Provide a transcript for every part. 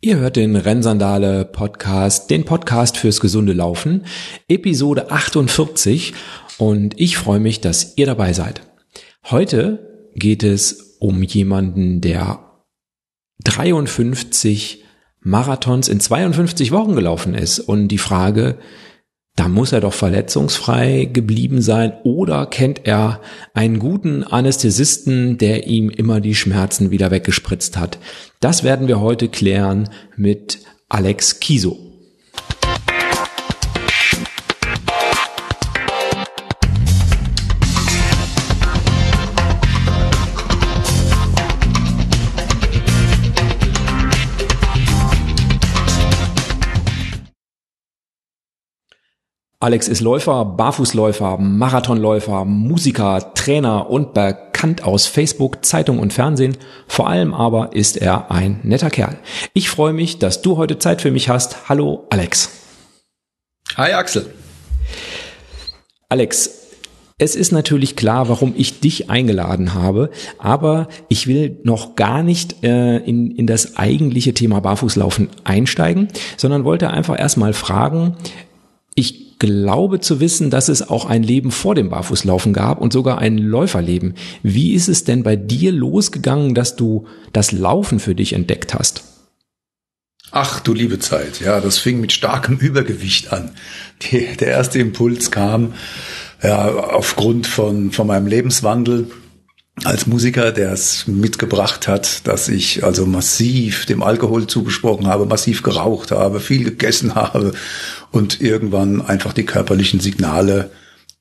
Ihr hört den Rennsandale Podcast, den Podcast fürs gesunde Laufen, Episode 48 und ich freue mich, dass ihr dabei seid. Heute geht es um jemanden, der 53 Marathons in 52 Wochen gelaufen ist und die Frage, da muss er doch verletzungsfrei geblieben sein oder kennt er einen guten Anästhesisten, der ihm immer die Schmerzen wieder weggespritzt hat. Das werden wir heute klären mit Alex Kiso. Alex ist Läufer, Barfußläufer, Marathonläufer, Musiker, Trainer und bekannt aus Facebook, Zeitung und Fernsehen. Vor allem aber ist er ein netter Kerl. Ich freue mich, dass du heute Zeit für mich hast. Hallo Alex. Hi Axel. Alex, es ist natürlich klar, warum ich dich eingeladen habe, aber ich will noch gar nicht äh, in, in das eigentliche Thema Barfußlaufen einsteigen, sondern wollte einfach erstmal fragen, ich glaube zu wissen, dass es auch ein Leben vor dem Barfußlaufen gab und sogar ein Läuferleben. Wie ist es denn bei dir losgegangen, dass du das Laufen für dich entdeckt hast? Ach du liebe Zeit, ja, das fing mit starkem Übergewicht an. Der erste Impuls kam ja, aufgrund von, von meinem Lebenswandel als Musiker, der es mitgebracht hat, dass ich also massiv dem Alkohol zugesprochen habe, massiv geraucht habe, viel gegessen habe und irgendwann einfach die körperlichen Signale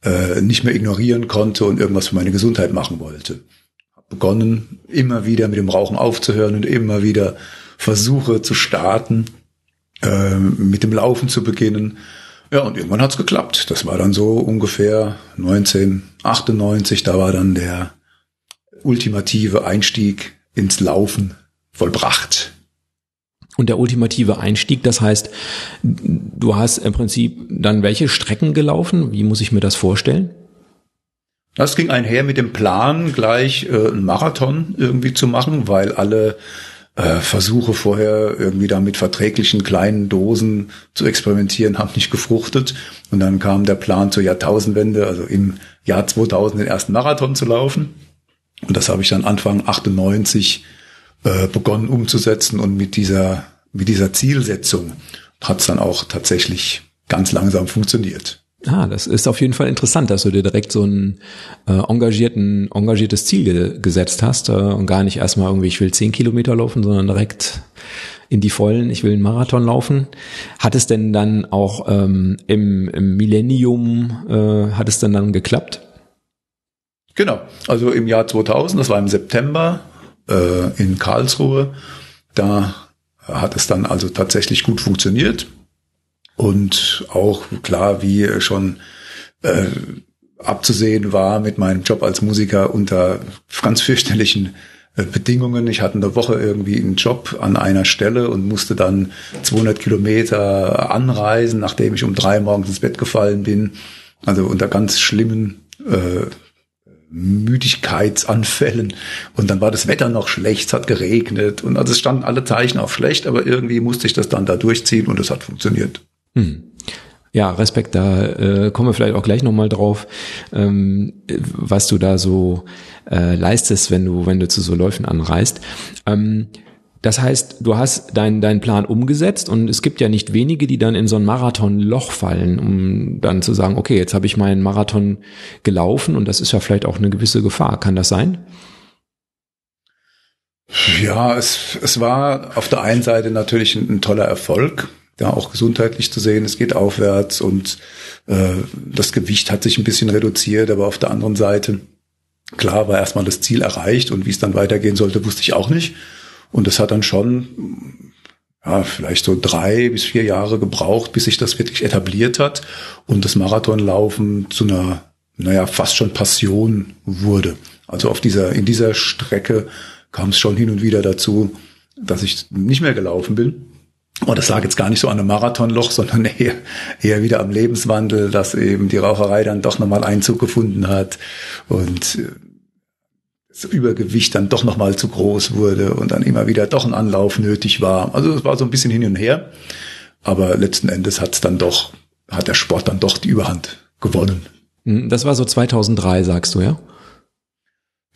äh, nicht mehr ignorieren konnte und irgendwas für meine Gesundheit machen wollte. Hab begonnen, immer wieder mit dem Rauchen aufzuhören und immer wieder Versuche zu starten, äh, mit dem Laufen zu beginnen. Ja, und irgendwann hat's geklappt. Das war dann so ungefähr 1998, da war dann der ultimative Einstieg ins Laufen vollbracht. Und der ultimative Einstieg, das heißt, du hast im Prinzip dann welche Strecken gelaufen? Wie muss ich mir das vorstellen? Das ging einher mit dem Plan, gleich äh, einen Marathon irgendwie zu machen, weil alle äh, Versuche vorher irgendwie da mit verträglichen kleinen Dosen zu experimentieren haben nicht gefruchtet. Und dann kam der Plan zur Jahrtausendwende, also im Jahr 2000 den ersten Marathon zu laufen. Und das habe ich dann Anfang 98 äh, begonnen umzusetzen und mit dieser, mit dieser Zielsetzung hat es dann auch tatsächlich ganz langsam funktioniert. Ah, das ist auf jeden Fall interessant, dass du dir direkt so ein äh, engagierten, engagiertes Ziel ge gesetzt hast äh, und gar nicht erstmal irgendwie, ich will zehn Kilometer laufen, sondern direkt in die Vollen, ich will einen Marathon laufen. Hat es denn dann auch ähm, im, im Millennium, äh, hat es denn dann geklappt? Genau, also im Jahr 2000, das war im September äh, in Karlsruhe, da hat es dann also tatsächlich gut funktioniert und auch klar, wie schon äh, abzusehen war mit meinem Job als Musiker unter ganz fürchterlichen äh, Bedingungen. Ich hatte eine Woche irgendwie einen Job an einer Stelle und musste dann 200 Kilometer anreisen, nachdem ich um drei morgens ins Bett gefallen bin. Also unter ganz schlimmen äh, Müdigkeitsanfällen. Und dann war das Wetter noch schlecht, es hat geregnet und also es standen alle Zeichen auf schlecht, aber irgendwie musste ich das dann da durchziehen und es hat funktioniert. Hm. Ja, Respekt, da äh, kommen wir vielleicht auch gleich nochmal drauf, ähm, was du da so äh, leistest, wenn du, wenn du zu so Läufen anreist. Ähm, das heißt, du hast deinen deinen Plan umgesetzt und es gibt ja nicht wenige, die dann in so ein Marathonloch fallen, um dann zu sagen, okay, jetzt habe ich meinen Marathon gelaufen und das ist ja vielleicht auch eine gewisse Gefahr. Kann das sein? Ja, es, es war auf der einen Seite natürlich ein, ein toller Erfolg, ja, auch gesundheitlich zu sehen, es geht aufwärts und äh, das Gewicht hat sich ein bisschen reduziert, aber auf der anderen Seite, klar war erstmal das Ziel erreicht und wie es dann weitergehen sollte, wusste ich auch nicht. Und das hat dann schon, ja, vielleicht so drei bis vier Jahre gebraucht, bis sich das wirklich etabliert hat und das Marathonlaufen zu einer, naja, fast schon Passion wurde. Also auf dieser, in dieser Strecke kam es schon hin und wieder dazu, dass ich nicht mehr gelaufen bin. Und das lag jetzt gar nicht so an einem Marathonloch, sondern eher, eher wieder am Lebenswandel, dass eben die Raucherei dann doch nochmal Einzug gefunden hat und das Übergewicht dann doch nochmal zu groß wurde und dann immer wieder doch ein Anlauf nötig war. Also es war so ein bisschen hin und her. Aber letzten Endes hat es dann doch, hat der Sport dann doch die Überhand gewonnen. Hm, das war so 2003, sagst du, ja?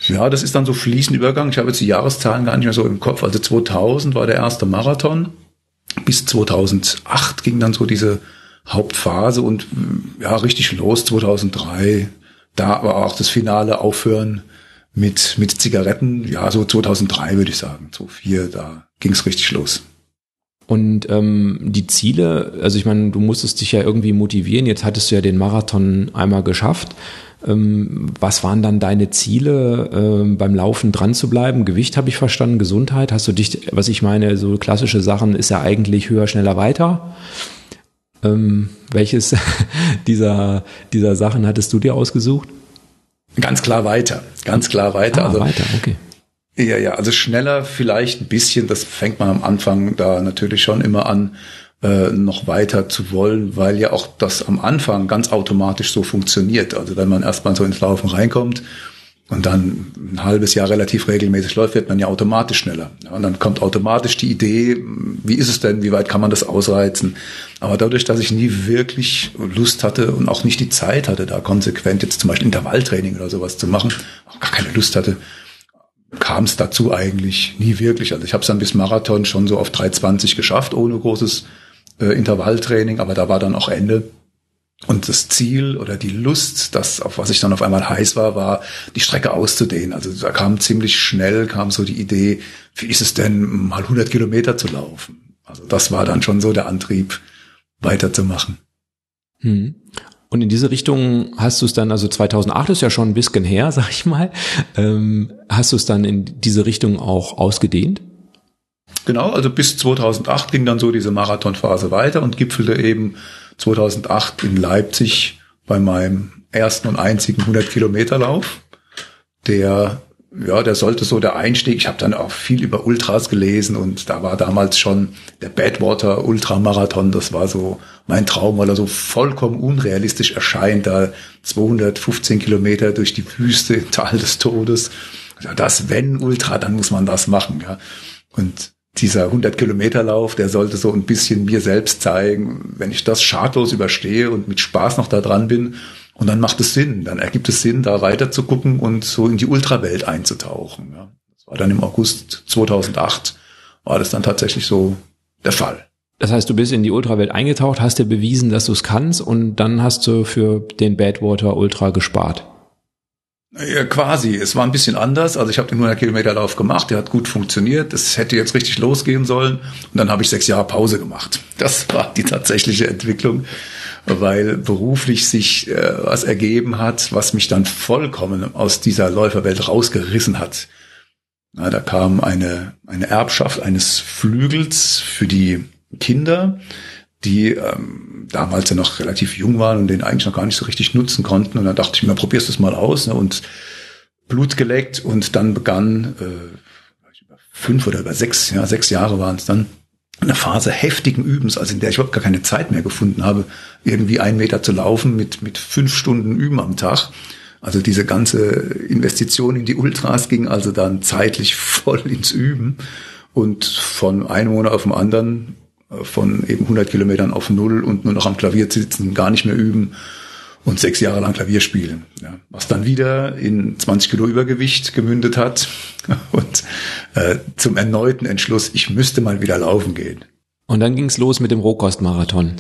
Ja, das ist dann so fließend Übergang. Ich habe jetzt die Jahreszahlen gar nicht mehr so im Kopf. Also 2000 war der erste Marathon. Bis 2008 ging dann so diese Hauptphase und ja, richtig los 2003. Da war auch das finale Aufhören mit, mit Zigaretten. Ja, so 2003 würde ich sagen. 2004, da ging es richtig los. Und ähm, die Ziele, also ich meine, du musstest dich ja irgendwie motivieren. Jetzt hattest du ja den Marathon einmal geschafft. Ähm, was waren dann deine Ziele, ähm, beim Laufen dran zu bleiben? Gewicht habe ich verstanden, Gesundheit. Hast du dich, was ich meine, so klassische Sachen ist ja eigentlich höher, schneller, weiter. Ähm, welches dieser, dieser Sachen hattest du dir ausgesucht? Ganz klar weiter, ganz klar weiter. Ah, also, weiter, okay. Ja, ja, also schneller vielleicht ein bisschen, das fängt man am Anfang da natürlich schon immer an, äh, noch weiter zu wollen, weil ja auch das am Anfang ganz automatisch so funktioniert. Also wenn man erstmal so ins Laufen reinkommt und dann ein halbes Jahr relativ regelmäßig läuft, wird man ja automatisch schneller. Und dann kommt automatisch die Idee, wie ist es denn, wie weit kann man das ausreizen? Aber dadurch, dass ich nie wirklich Lust hatte und auch nicht die Zeit hatte, da konsequent jetzt zum Beispiel Intervalltraining oder sowas zu machen, auch gar keine Lust hatte, kam es dazu eigentlich nie wirklich. Also ich habe es dann bis Marathon schon so auf 3,20 geschafft, ohne großes äh, Intervalltraining, aber da war dann auch Ende. Und das Ziel oder die Lust, das, auf was ich dann auf einmal heiß war, war, die Strecke auszudehnen. Also da kam ziemlich schnell, kam so die Idee, wie ist es denn, mal 100 Kilometer zu laufen? Also das war dann schon so der Antrieb, weiterzumachen. Hm. Und in diese Richtung hast du es dann, also 2008 ist ja schon ein bisschen her, sag ich mal, ähm, hast du es dann in diese Richtung auch ausgedehnt? Genau, also bis 2008 ging dann so diese Marathonphase weiter und gipfelte eben 2008 in Leipzig bei meinem ersten und einzigen 100 Kilometer Lauf, der ja, der sollte so der Einstieg. Ich habe dann auch viel über Ultras gelesen und da war damals schon der Badwater Ultramarathon. Das war so mein Traum, weil er so vollkommen unrealistisch erscheint, da 215 Kilometer durch die Wüste im Tal des Todes. Das, wenn Ultra, dann muss man das machen. Ja. Und dieser 100 Kilometer Lauf, der sollte so ein bisschen mir selbst zeigen, wenn ich das schadlos überstehe und mit Spaß noch da dran bin, und dann macht es Sinn, dann ergibt es Sinn, da weiter zu gucken und so in die Ultrawelt einzutauchen. Ja. Das war dann im August 2008, war das dann tatsächlich so der Fall. Das heißt, du bist in die Ultrawelt eingetaucht, hast dir bewiesen, dass du es kannst und dann hast du für den Badwater Ultra gespart. Ja, quasi. Es war ein bisschen anders. Also ich habe den 100 Kilometer Lauf gemacht, der hat gut funktioniert. Es hätte jetzt richtig losgehen sollen. Und dann habe ich sechs Jahre Pause gemacht. Das war die tatsächliche Entwicklung weil beruflich sich äh, was ergeben hat, was mich dann vollkommen aus dieser Läuferwelt rausgerissen hat. Na, da kam eine, eine Erbschaft eines Flügels für die Kinder, die ähm, damals ja noch relativ jung waren und den eigentlich noch gar nicht so richtig nutzen konnten. Und dann dachte ich mir, probierst du es mal aus. Ne? Und Blut geleckt und dann begann äh, fünf oder über sechs, ja, sechs Jahre waren es dann, eine Phase heftigen Übens, also in der ich überhaupt gar keine Zeit mehr gefunden habe, irgendwie einen Meter zu laufen mit, mit fünf Stunden Üben am Tag. Also diese ganze Investition in die Ultras ging also dann zeitlich voll ins Üben und von einem Monat auf den anderen, von eben 100 Kilometern auf Null und nur noch am Klavier sitzen, gar nicht mehr üben und sechs Jahre lang Klavier spielen. Ja, was dann wieder in 20 Kilo Übergewicht gemündet hat und äh, zum erneuten Entschluss, ich müsste mal wieder laufen gehen. Und dann ging's los mit dem Rohkostmarathon.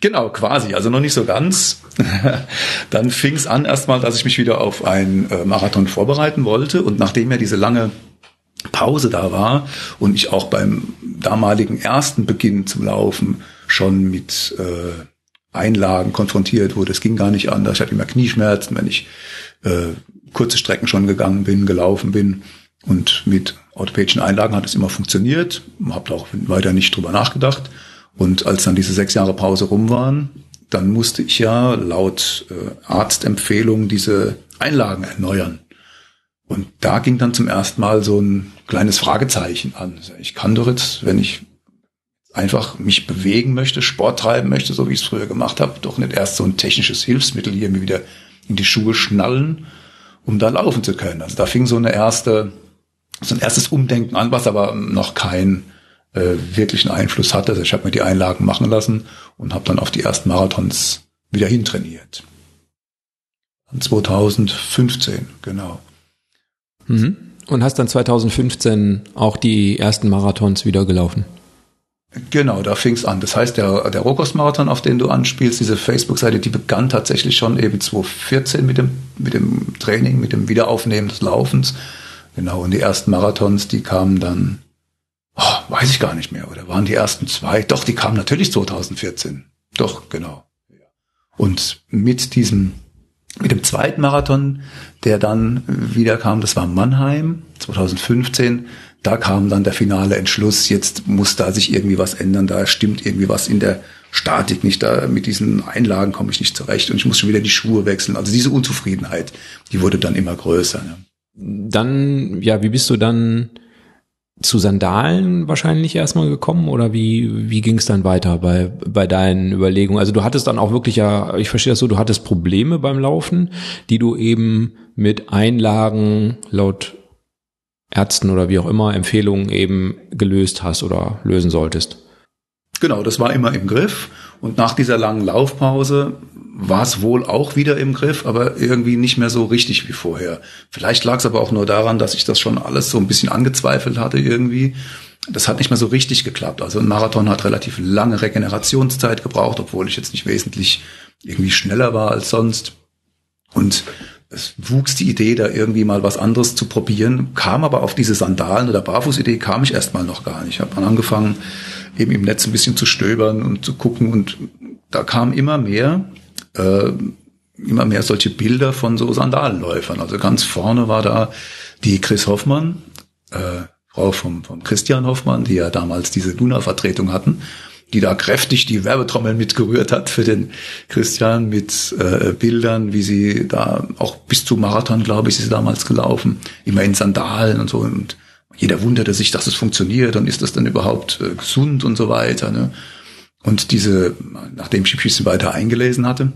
Genau, quasi, also noch nicht so ganz. dann fing's an erstmal, dass ich mich wieder auf einen äh, Marathon vorbereiten wollte und nachdem ja diese lange Pause da war und ich auch beim damaligen ersten Beginn zum Laufen schon mit äh, Einlagen konfrontiert wurde. Es ging gar nicht anders. Ich hatte immer Knieschmerzen, wenn ich äh, kurze Strecken schon gegangen bin, gelaufen bin. Und mit orthopädischen Einlagen hat es immer funktioniert. Habe auch weiter nicht drüber nachgedacht. Und als dann diese sechs Jahre Pause rum waren, dann musste ich ja laut äh, Arztempfehlung diese Einlagen erneuern. Und da ging dann zum ersten Mal so ein kleines Fragezeichen an. Ich kann doch jetzt, wenn ich einfach mich bewegen möchte, Sport treiben möchte, so wie ich es früher gemacht habe, doch nicht erst so ein technisches Hilfsmittel hier mir wieder in die Schuhe schnallen um da laufen zu können. Also da fing so eine erste, so ein erstes Umdenken an, was aber noch keinen äh, wirklichen Einfluss hatte. Also ich habe mir die Einlagen machen lassen und habe dann auf die ersten Marathons wieder hintrainiert. 2015, genau. Mhm. Und hast dann 2015 auch die ersten Marathons wieder gelaufen? Genau, da fing es an. Das heißt, der, der Rokos-Marathon, auf den du anspielst, diese Facebook-Seite, die begann tatsächlich schon eben 2014 mit dem, mit dem Training, mit dem Wiederaufnehmen des Laufens. Genau, und die ersten Marathons, die kamen dann, oh, weiß ich gar nicht mehr, oder waren die ersten zwei? Doch, die kamen natürlich 2014. Doch, genau. Und mit diesem, mit dem zweiten Marathon, der dann wieder kam, das war Mannheim 2015, da kam dann der finale Entschluss, jetzt muss da sich irgendwie was ändern, da stimmt irgendwie was in der Statik nicht, da mit diesen Einlagen komme ich nicht zurecht und ich muss schon wieder die Schuhe wechseln. Also diese Unzufriedenheit, die wurde dann immer größer. Ne? Dann, ja, wie bist du dann zu Sandalen wahrscheinlich erstmal gekommen oder wie, wie ging es dann weiter bei, bei deinen Überlegungen? Also du hattest dann auch wirklich ja, ich verstehe das so, du hattest Probleme beim Laufen, die du eben mit Einlagen laut Ärzten oder wie auch immer Empfehlungen eben gelöst hast oder lösen solltest. Genau, das war immer im Griff. Und nach dieser langen Laufpause war es wohl auch wieder im Griff, aber irgendwie nicht mehr so richtig wie vorher. Vielleicht lag es aber auch nur daran, dass ich das schon alles so ein bisschen angezweifelt hatte irgendwie. Das hat nicht mehr so richtig geklappt. Also ein Marathon hat relativ lange Regenerationszeit gebraucht, obwohl ich jetzt nicht wesentlich irgendwie schneller war als sonst. Und es wuchs die Idee, da irgendwie mal was anderes zu probieren, kam aber auf diese Sandalen- oder Barfuß-Idee kam ich erstmal noch gar nicht. Ich habe angefangen, eben im Netz ein bisschen zu stöbern und zu gucken. Und da kam immer mehr, äh, immer mehr solche Bilder von so Sandalenläufern. Also ganz vorne war da die Chris Hoffmann, äh, Frau vom, vom Christian Hoffmann, die ja damals diese Luna-Vertretung hatten die da kräftig die Werbetrommel mitgerührt hat für den Christian mit äh, Bildern, wie sie da auch bis zu Marathon, glaube ich, ist sie damals gelaufen, immer in Sandalen und so. Und jeder wunderte sich, dass es funktioniert und ist das denn überhaupt äh, gesund und so weiter. Ne? Und diese, nachdem ich ein bisschen weiter eingelesen hatte,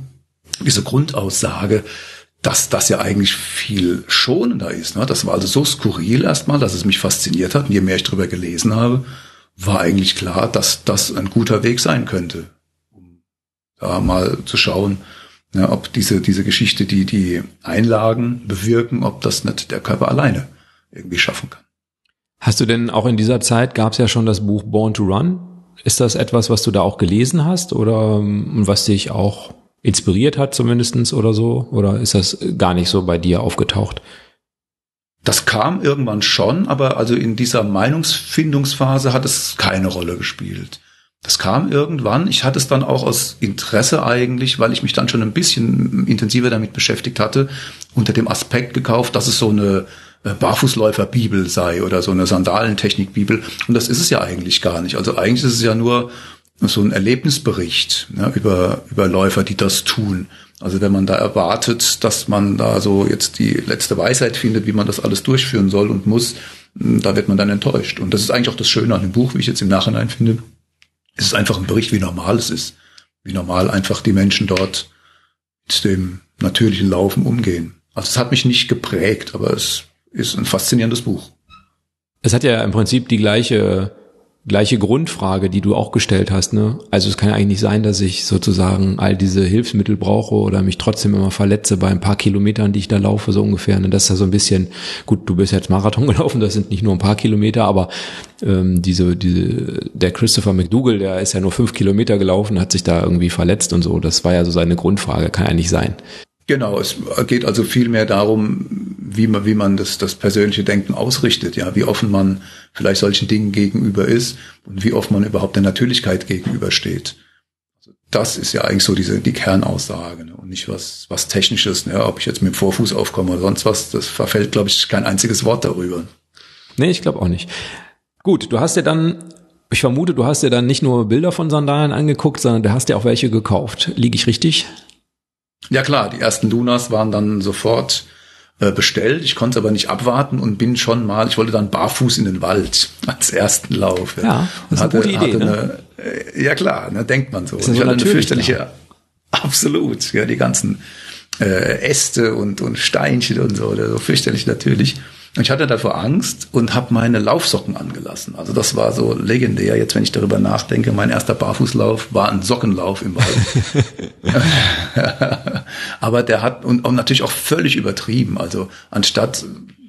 diese Grundaussage, dass das ja eigentlich viel schonender ist. Ne? Das war also so skurril erstmal, dass es mich fasziniert hat. Und je mehr ich drüber gelesen habe, war eigentlich klar, dass das ein guter Weg sein könnte, um da mal zu schauen, ja, ob diese, diese Geschichte, die die Einlagen bewirken, ob das nicht der Körper alleine irgendwie schaffen kann. Hast du denn auch in dieser Zeit, gab es ja schon das Buch Born to Run? Ist das etwas, was du da auch gelesen hast oder was dich auch inspiriert hat zumindestens oder so? Oder ist das gar nicht so bei dir aufgetaucht? Das kam irgendwann schon, aber also in dieser Meinungsfindungsphase hat es keine Rolle gespielt. Das kam irgendwann. Ich hatte es dann auch aus Interesse eigentlich, weil ich mich dann schon ein bisschen intensiver damit beschäftigt hatte, unter dem Aspekt gekauft, dass es so eine Barfußläufer-Bibel sei oder so eine Sandalentechnik-Bibel. Und das ist es ja eigentlich gar nicht. Also eigentlich ist es ja nur so ein Erlebnisbericht ne, über, über Läufer, die das tun. Also wenn man da erwartet, dass man da so jetzt die letzte Weisheit findet, wie man das alles durchführen soll und muss, hm, da wird man dann enttäuscht. Und das ist eigentlich auch das Schöne an dem Buch, wie ich jetzt im Nachhinein finde. Es ist einfach ein Bericht, wie normal es ist. Wie normal einfach die Menschen dort mit dem natürlichen Laufen umgehen. Also es hat mich nicht geprägt, aber es ist ein faszinierendes Buch. Es hat ja im Prinzip die gleiche gleiche Grundfrage, die du auch gestellt hast. Ne? Also es kann ja eigentlich nicht sein, dass ich sozusagen all diese Hilfsmittel brauche oder mich trotzdem immer verletze bei ein paar Kilometern, die ich da laufe, so ungefähr. Ne? Das ist ja so ein bisschen, gut, du bist jetzt Marathon gelaufen, das sind nicht nur ein paar Kilometer, aber ähm, diese, diese, der Christopher McDougall, der ist ja nur fünf Kilometer gelaufen, hat sich da irgendwie verletzt und so. Das war ja so seine Grundfrage, kann ja nicht sein. Genau, es geht also viel mehr darum, wie man, wie man das, das persönliche Denken ausrichtet, ja, wie offen man vielleicht solchen Dingen gegenüber ist und wie oft man überhaupt der Natürlichkeit gegenübersteht. Also das ist ja eigentlich so diese, die Kernaussage, ne? und nicht was, was Technisches, ne? ob ich jetzt mit dem Vorfuß aufkomme oder sonst was, das verfällt, glaube ich, kein einziges Wort darüber. Nee, ich glaube auch nicht. Gut, du hast ja dann ich vermute, du hast dir dann nicht nur Bilder von Sandalen angeguckt, sondern du hast ja auch welche gekauft. Liege ich richtig? Ja klar, die ersten Lunas waren dann sofort äh, bestellt. Ich konnte aber nicht abwarten und bin schon mal, ich wollte dann barfuß in den Wald als ersten Lauf. Ja, ja das ist hatte, eine gute Idee. Ne? Eine, äh, ja klar, ne, denkt man so. Ich hatte eine fürchterliche, klar. absolut, ja, die ganzen äh, Äste und, und Steinchen und so, so fürchterlich natürlich. Ich hatte davor Angst und habe meine Laufsocken angelassen. Also das war so legendär. Jetzt, wenn ich darüber nachdenke, mein erster Barfußlauf war ein Sockenlauf im Wald. Aber der hat und, und natürlich auch völlig übertrieben. Also anstatt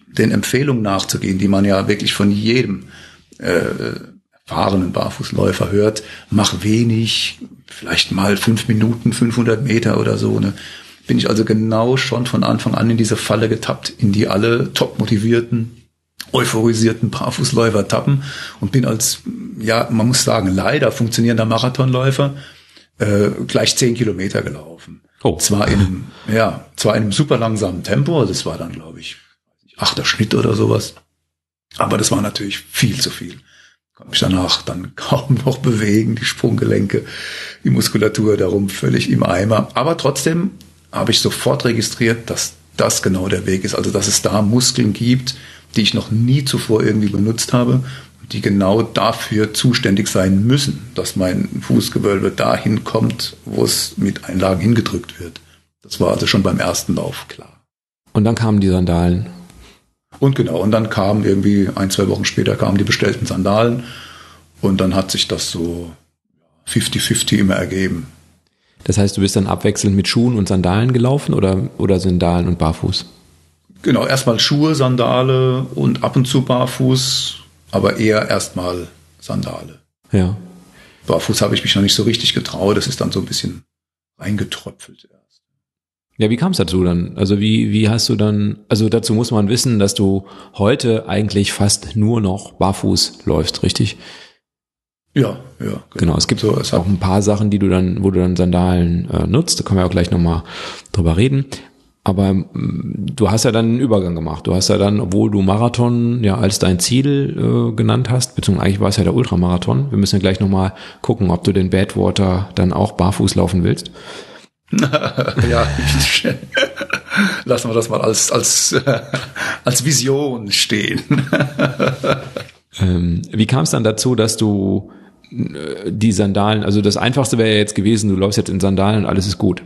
den Empfehlungen nachzugehen, die man ja wirklich von jedem äh, erfahrenen Barfußläufer hört, mach wenig, vielleicht mal fünf Minuten, 500 Meter oder so. Ne? Bin ich also genau schon von Anfang an in diese Falle getappt, in die alle top motivierten, euphorisierten Barfußläufer tappen und bin als, ja, man muss sagen, leider funktionierender Marathonläufer äh, gleich zehn Kilometer gelaufen. Oh. Zwar in einem, ja, zwar in einem super langsamen Tempo, das war dann, glaube ich, achter Schnitt oder sowas. Aber das war natürlich viel zu viel. Konnte mich danach dann kaum noch bewegen, die Sprunggelenke, die Muskulatur darum völlig im Eimer. Aber trotzdem habe ich sofort registriert, dass das genau der Weg ist. Also dass es da Muskeln gibt, die ich noch nie zuvor irgendwie benutzt habe, die genau dafür zuständig sein müssen, dass mein Fußgewölbe dahin kommt, wo es mit Einlagen hingedrückt wird. Das war also schon beim ersten Lauf klar. Und dann kamen die Sandalen. Und genau, und dann kamen irgendwie ein, zwei Wochen später kamen die bestellten Sandalen und dann hat sich das so 50-50 immer ergeben. Das heißt, du bist dann abwechselnd mit Schuhen und Sandalen gelaufen oder, oder Sandalen und Barfuß? Genau, erstmal Schuhe, Sandale und ab und zu Barfuß, aber eher erstmal Sandale. Ja. Barfuß habe ich mich noch nicht so richtig getraut, das ist dann so ein bisschen reingetröpfelt erst. Ja, wie kam es dazu dann? Also wie, wie hast du dann, also dazu muss man wissen, dass du heute eigentlich fast nur noch barfuß läufst, richtig? Ja, ja. Genau, genau es gibt so, es auch ein paar Sachen, die du dann, wo du dann Sandalen äh, nutzt. Da können wir auch gleich nochmal drüber reden. Aber mm, du hast ja dann einen Übergang gemacht. Du hast ja dann, obwohl du Marathon ja als dein Ziel äh, genannt hast, beziehungsweise eigentlich war es ja der Ultramarathon. Wir müssen ja gleich nochmal gucken, ob du den Badwater dann auch barfuß laufen willst. ja, lassen wir das mal als, als, als Vision stehen. ähm, wie kam es dann dazu, dass du die Sandalen, also das Einfachste wäre ja jetzt gewesen, du läufst jetzt in Sandalen und alles ist gut.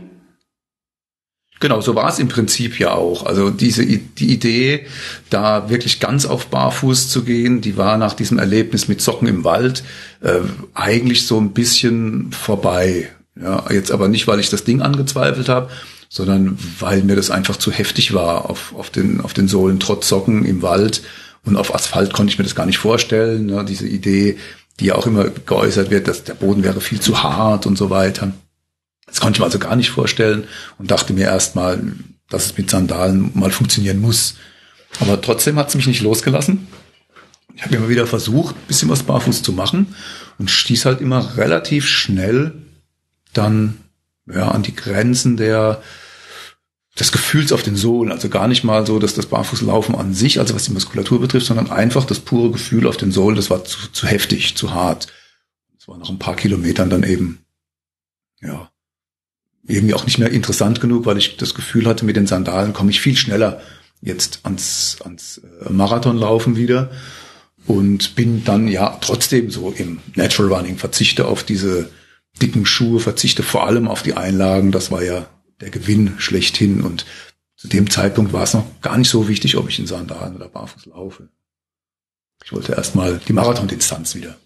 Genau, so war es im Prinzip ja auch. Also diese die Idee, da wirklich ganz auf Barfuß zu gehen, die war nach diesem Erlebnis mit Socken im Wald äh, eigentlich so ein bisschen vorbei. Ja, jetzt aber nicht, weil ich das Ding angezweifelt habe, sondern weil mir das einfach zu heftig war auf, auf, den, auf den Sohlen trotz Socken im Wald. Und auf Asphalt konnte ich mir das gar nicht vorstellen. Ne? Diese Idee, die auch immer geäußert wird, dass der Boden wäre viel zu hart und so weiter. Das konnte ich mir also gar nicht vorstellen und dachte mir erstmal, dass es mit Sandalen mal funktionieren muss. Aber trotzdem hat es mich nicht losgelassen. Ich habe immer wieder versucht, bisschen was barfuß zu machen und stieß halt immer relativ schnell dann ja an die Grenzen der des Gefühls auf den Sohlen. Also gar nicht mal so, dass das Barfußlaufen an sich, also was die Muskulatur betrifft, sondern einfach das pure Gefühl auf den Sohlen, das war zu, zu heftig, zu hart. Das war nach ein paar Kilometern dann eben, ja, irgendwie auch nicht mehr interessant genug, weil ich das Gefühl hatte, mit den Sandalen komme ich viel schneller jetzt ans, ans äh, Marathonlaufen wieder und bin dann ja trotzdem so im Natural Running, verzichte auf diese dicken Schuhe, verzichte vor allem auf die Einlagen, das war ja der Gewinn schlechthin. Und zu dem Zeitpunkt war es noch gar nicht so wichtig, ob ich in Sandalen oder barfuß laufe. Ich wollte erstmal die Marathondistanz wieder.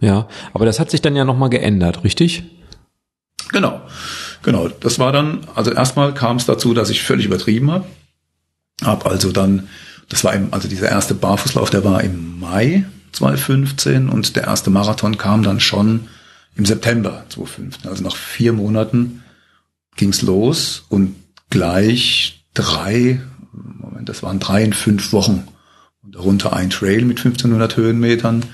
Ja, aber das hat sich dann ja nochmal geändert, richtig? Genau, genau. Das war dann, also erstmal kam es dazu, dass ich völlig übertrieben habe. Hab also dann, das war im, also dieser erste Barfußlauf, der war im Mai 2015 und der erste Marathon kam dann schon im September 2015, also nach vier Monaten ging's los und gleich drei, Moment, das waren drei in fünf Wochen und darunter ein Trail mit 1500 Höhenmetern.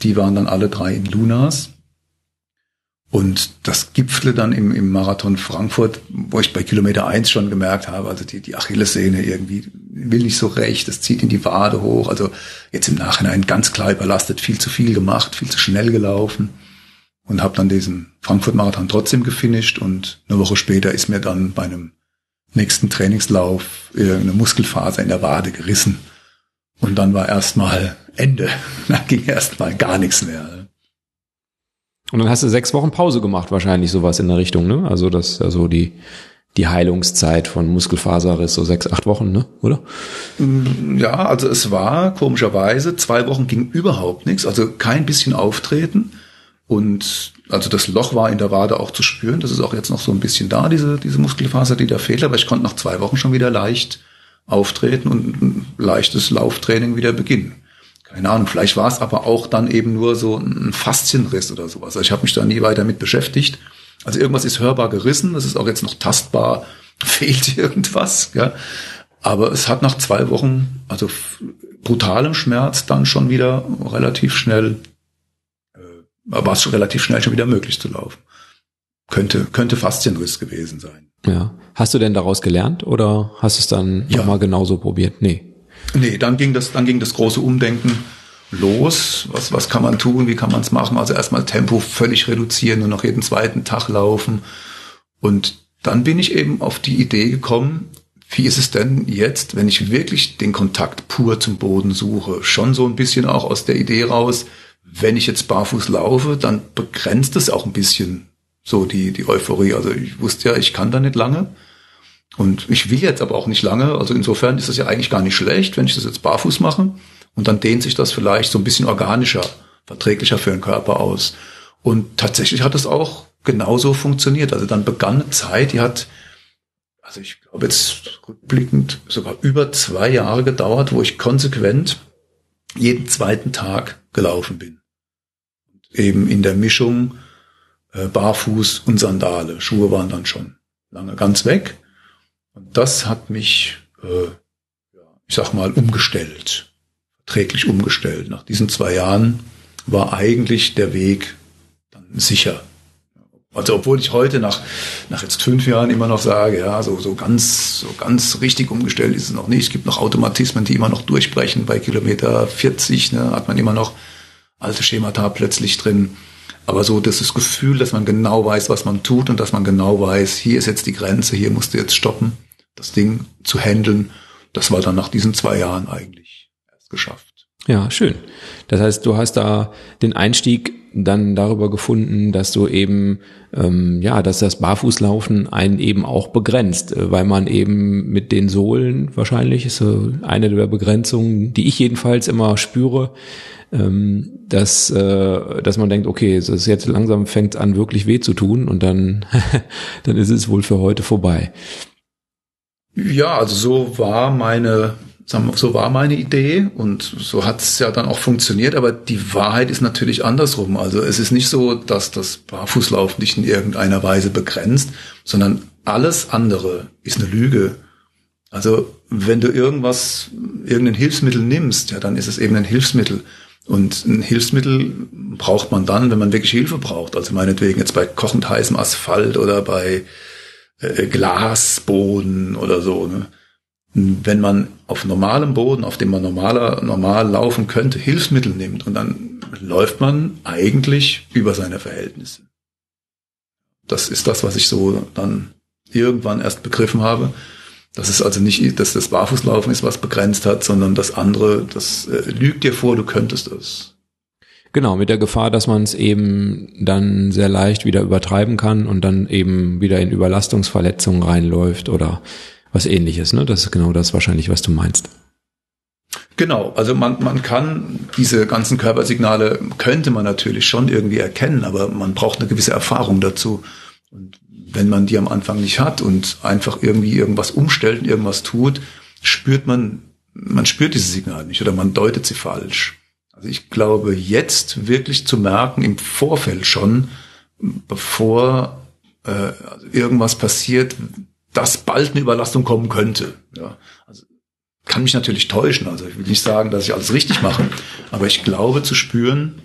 Die waren dann alle drei in Lunas. Und das Gipfel dann im, im Marathon Frankfurt, wo ich bei Kilometer eins schon gemerkt habe, also die, die Achillessehne irgendwie will nicht so recht, das zieht in die Wade hoch. Also jetzt im Nachhinein ganz klar überlastet, viel zu viel gemacht, viel zu schnell gelaufen und habe dann diesen Frankfurt-Marathon trotzdem gefinisht und eine Woche später ist mir dann bei einem nächsten Trainingslauf eine Muskelfaser in der Wade gerissen und dann war erstmal Ende. Da ging erstmal gar nichts mehr. Und dann hast du sechs Wochen Pause gemacht, wahrscheinlich sowas in der Richtung, ne? Also das, also die, die Heilungszeit von Muskelfaserriss so sechs, acht Wochen, ne? Oder? Mm, ja, also es war komischerweise, zwei Wochen ging überhaupt nichts, also kein bisschen Auftreten. Und also das Loch war in der Wade auch zu spüren. Das ist auch jetzt noch so ein bisschen da, diese, diese Muskelfaser, die da fehlt. Aber ich konnte nach zwei Wochen schon wieder leicht auftreten und ein leichtes Lauftraining wieder beginnen. Keine Ahnung, vielleicht war es aber auch dann eben nur so ein Faszienriss oder sowas. Also ich habe mich da nie weiter mit beschäftigt. Also irgendwas ist hörbar gerissen, das ist auch jetzt noch tastbar, fehlt irgendwas. Ja. Aber es hat nach zwei Wochen, also brutalem Schmerz, dann schon wieder relativ schnell, war es schon relativ schnell schon wieder möglich zu laufen. Könnte, könnte Faszienriss gewesen sein. Ja. Hast du denn daraus gelernt oder hast du es dann ja. nochmal genauso probiert? Nee. Nee, dann ging das, dann ging das große Umdenken los. Was, was kann man tun? Wie kann man es machen? Also erstmal Tempo völlig reduzieren, nur noch jeden zweiten Tag laufen. Und dann bin ich eben auf die Idee gekommen, wie ist es denn jetzt, wenn ich wirklich den Kontakt pur zum Boden suche? Schon so ein bisschen auch aus der Idee raus, wenn ich jetzt barfuß laufe, dann begrenzt es auch ein bisschen so die, die Euphorie. Also ich wusste ja, ich kann da nicht lange. Und ich will jetzt aber auch nicht lange. Also insofern ist es ja eigentlich gar nicht schlecht, wenn ich das jetzt barfuß mache. Und dann dehnt sich das vielleicht so ein bisschen organischer, verträglicher für den Körper aus. Und tatsächlich hat es auch genauso funktioniert. Also dann begann eine Zeit, die hat, also ich glaube jetzt rückblickend sogar über zwei Jahre gedauert, wo ich konsequent jeden zweiten Tag gelaufen bin. Eben in der Mischung äh, Barfuß und Sandale. Schuhe waren dann schon lange ganz weg. Und das hat mich, äh, ich sag mal, umgestellt träglich umgestellt. Nach diesen zwei Jahren war eigentlich der Weg dann sicher. Also obwohl ich heute nach, nach jetzt fünf Jahren immer noch sage, ja, so, so ganz, so ganz richtig umgestellt ist es noch nicht. Es gibt noch Automatismen, die immer noch durchbrechen. Bei Kilometer 40 ne, hat man immer noch alte Schemata plötzlich drin. Aber so das, das Gefühl, dass man genau weiß, was man tut und dass man genau weiß, hier ist jetzt die Grenze, hier musst du jetzt stoppen, das Ding zu handeln, das war dann nach diesen zwei Jahren eigentlich geschafft. Ja, schön. Das heißt, du hast da den Einstieg dann darüber gefunden, dass du eben, ähm, ja, dass das Barfußlaufen einen eben auch begrenzt, äh, weil man eben mit den Sohlen wahrscheinlich ist so eine der Begrenzungen, die ich jedenfalls immer spüre, ähm, dass, äh, dass man denkt, okay, es ist jetzt langsam fängt an wirklich weh zu tun und dann, dann ist es wohl für heute vorbei. Ja, also so war meine so war meine Idee und so hat es ja dann auch funktioniert, aber die Wahrheit ist natürlich andersrum. Also es ist nicht so, dass das Barfußlauf nicht in irgendeiner Weise begrenzt, sondern alles andere ist eine Lüge. Also wenn du irgendwas, irgendein Hilfsmittel nimmst, ja, dann ist es eben ein Hilfsmittel. Und ein Hilfsmittel braucht man dann, wenn man wirklich Hilfe braucht. Also meinetwegen jetzt bei kochend heißem Asphalt oder bei äh, Glasboden oder so. Ne? Wenn man auf normalem Boden, auf dem man normaler, normal laufen könnte, Hilfsmittel nimmt und dann läuft man eigentlich über seine Verhältnisse. Das ist das, was ich so dann irgendwann erst begriffen habe. Dass es also nicht, dass das Barfußlaufen ist, was begrenzt hat, sondern das andere, das äh, lügt dir vor, du könntest das. Genau, mit der Gefahr, dass man es eben dann sehr leicht wieder übertreiben kann und dann eben wieder in Überlastungsverletzungen reinläuft oder was ähnliches, ne? Das ist genau das wahrscheinlich, was du meinst. Genau, also man, man kann diese ganzen Körpersignale, könnte man natürlich schon irgendwie erkennen, aber man braucht eine gewisse Erfahrung dazu. Und wenn man die am Anfang nicht hat und einfach irgendwie irgendwas umstellt und irgendwas tut, spürt man, man spürt diese Signale nicht oder man deutet sie falsch. Also ich glaube, jetzt wirklich zu merken, im Vorfeld schon, bevor äh, irgendwas passiert, dass bald eine Überlastung kommen könnte. Ja, also kann mich natürlich täuschen. Also ich will nicht sagen, dass ich alles richtig mache, aber ich glaube zu spüren,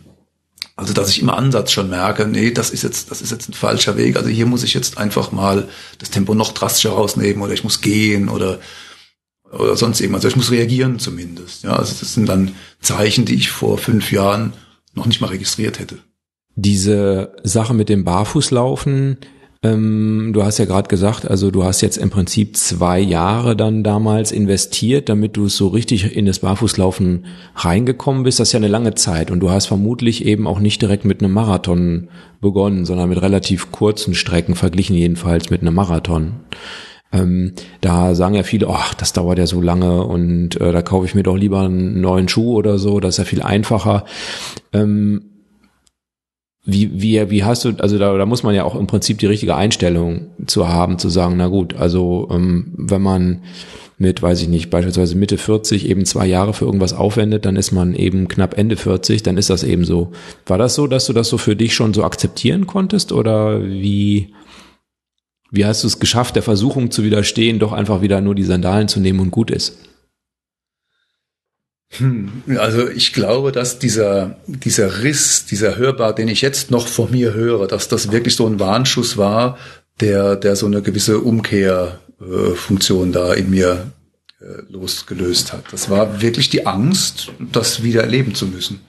also dass ich im Ansatz schon merke, nee, das ist jetzt, das ist jetzt ein falscher Weg. Also hier muss ich jetzt einfach mal das Tempo noch drastischer rausnehmen oder ich muss gehen oder oder sonst irgendwas. Also ich muss reagieren zumindest. Ja, also das sind dann Zeichen, die ich vor fünf Jahren noch nicht mal registriert hätte. Diese Sache mit dem Barfußlaufen, Ähm, du hast ja gerade gesagt, also du hast jetzt im Prinzip zwei Jahre dann damals investiert, damit du so richtig in das Barfußlaufen reingekommen bist. Das ist ja eine lange Zeit und du hast vermutlich eben auch nicht direkt mit einem Marathon begonnen, sondern mit relativ kurzen Strecken, verglichen jedenfalls mit einem Marathon. Ähm, da sagen ja viele, ach, das dauert ja so lange und äh, da kaufe ich mir doch lieber einen neuen Schuh oder so, das ist ja viel einfacher. Ähm, wie, wie, wie hast du, also da, da muss man ja auch im Prinzip die richtige Einstellung zu haben, zu sagen, na gut, also ähm, wenn man mit, weiß ich nicht, beispielsweise Mitte 40 eben zwei Jahre für irgendwas aufwendet, dann ist man eben knapp Ende 40, dann ist das eben so. War das so, dass du das so für dich schon so akzeptieren konntest oder wie, wie hast du es geschafft, der Versuchung zu widerstehen, doch einfach wieder nur die Sandalen zu nehmen und gut ist? Hm, also ich glaube, dass dieser, dieser Riss, dieser Hörbar, den ich jetzt noch vor mir höre, dass das wirklich so ein Warnschuss war, der, der so eine gewisse Umkehrfunktion da in mir äh, losgelöst hat. Das war wirklich die Angst, das wieder erleben zu müssen.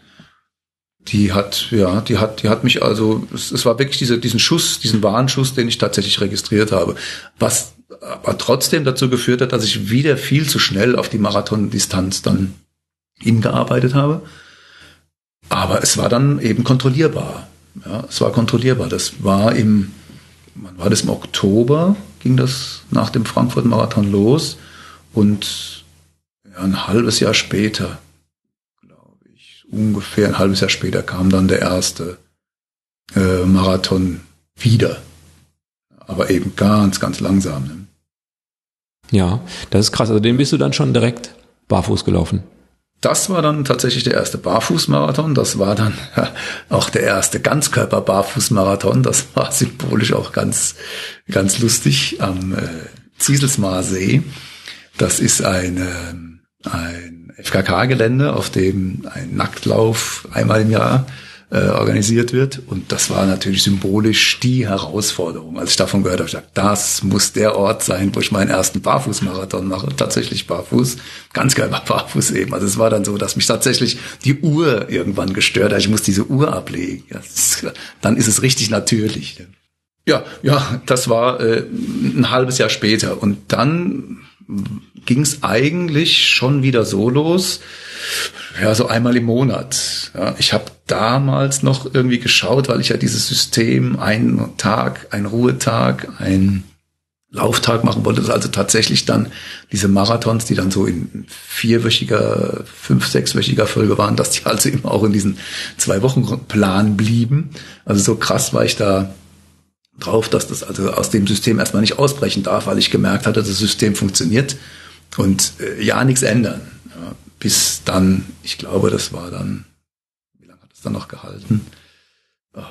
Die hat, ja, die hat, die hat mich also, es, es war wirklich diese, diesen Schuss, diesen Warnschuss, den ich tatsächlich registriert habe. Was aber trotzdem dazu geführt hat, dass ich wieder viel zu schnell auf die Marathondistanz dann hingearbeitet habe. Aber es war dann eben kontrollierbar. Ja, es war kontrollierbar. Das war im, wann war das im Oktober, ging das nach dem Frankfurt-Marathon los. Und ja, ein halbes Jahr später, glaube ich, ungefähr ein halbes Jahr später kam dann der erste äh, Marathon wieder. Aber eben ganz, ganz langsam. Ne? Ja, das ist krass. Also den bist du dann schon direkt barfuß gelaufen. Das war dann tatsächlich der erste Barfußmarathon. Das war dann auch der erste Ganzkörper-Barfußmarathon. Das war symbolisch auch ganz, ganz lustig am äh, Zieselsmar See. Das ist eine, ein FKK-Gelände, auf dem ein Nacktlauf einmal im Jahr äh, organisiert wird. Und das war natürlich symbolisch die Herausforderung. Als ich davon gehört habe, ich dachte, das muss der Ort sein, wo ich meinen ersten Barfußmarathon mache. Tatsächlich barfuß, ganz geil barfuß eben. Also es war dann so, dass mich tatsächlich die Uhr irgendwann gestört hat. Ich muss diese Uhr ablegen. Dann ist es richtig natürlich. Ja, ja, das war äh, ein halbes Jahr später. Und dann ging es eigentlich schon wieder so los ja, so einmal im Monat. Ja, ich habe damals noch irgendwie geschaut, weil ich ja dieses System, einen Tag, ein Ruhetag, ein Lauftag machen wollte. Also tatsächlich dann diese Marathons, die dann so in vierwöchiger, fünf, sechswöchiger Folge waren, dass die also immer auch in diesen zwei Wochen Plan blieben. Also so krass war ich da drauf, dass das also aus dem System erstmal nicht ausbrechen darf, weil ich gemerkt hatte, das System funktioniert und äh, ja nichts ändern bis dann, ich glaube, das war dann, es dann noch gehalten? Oh,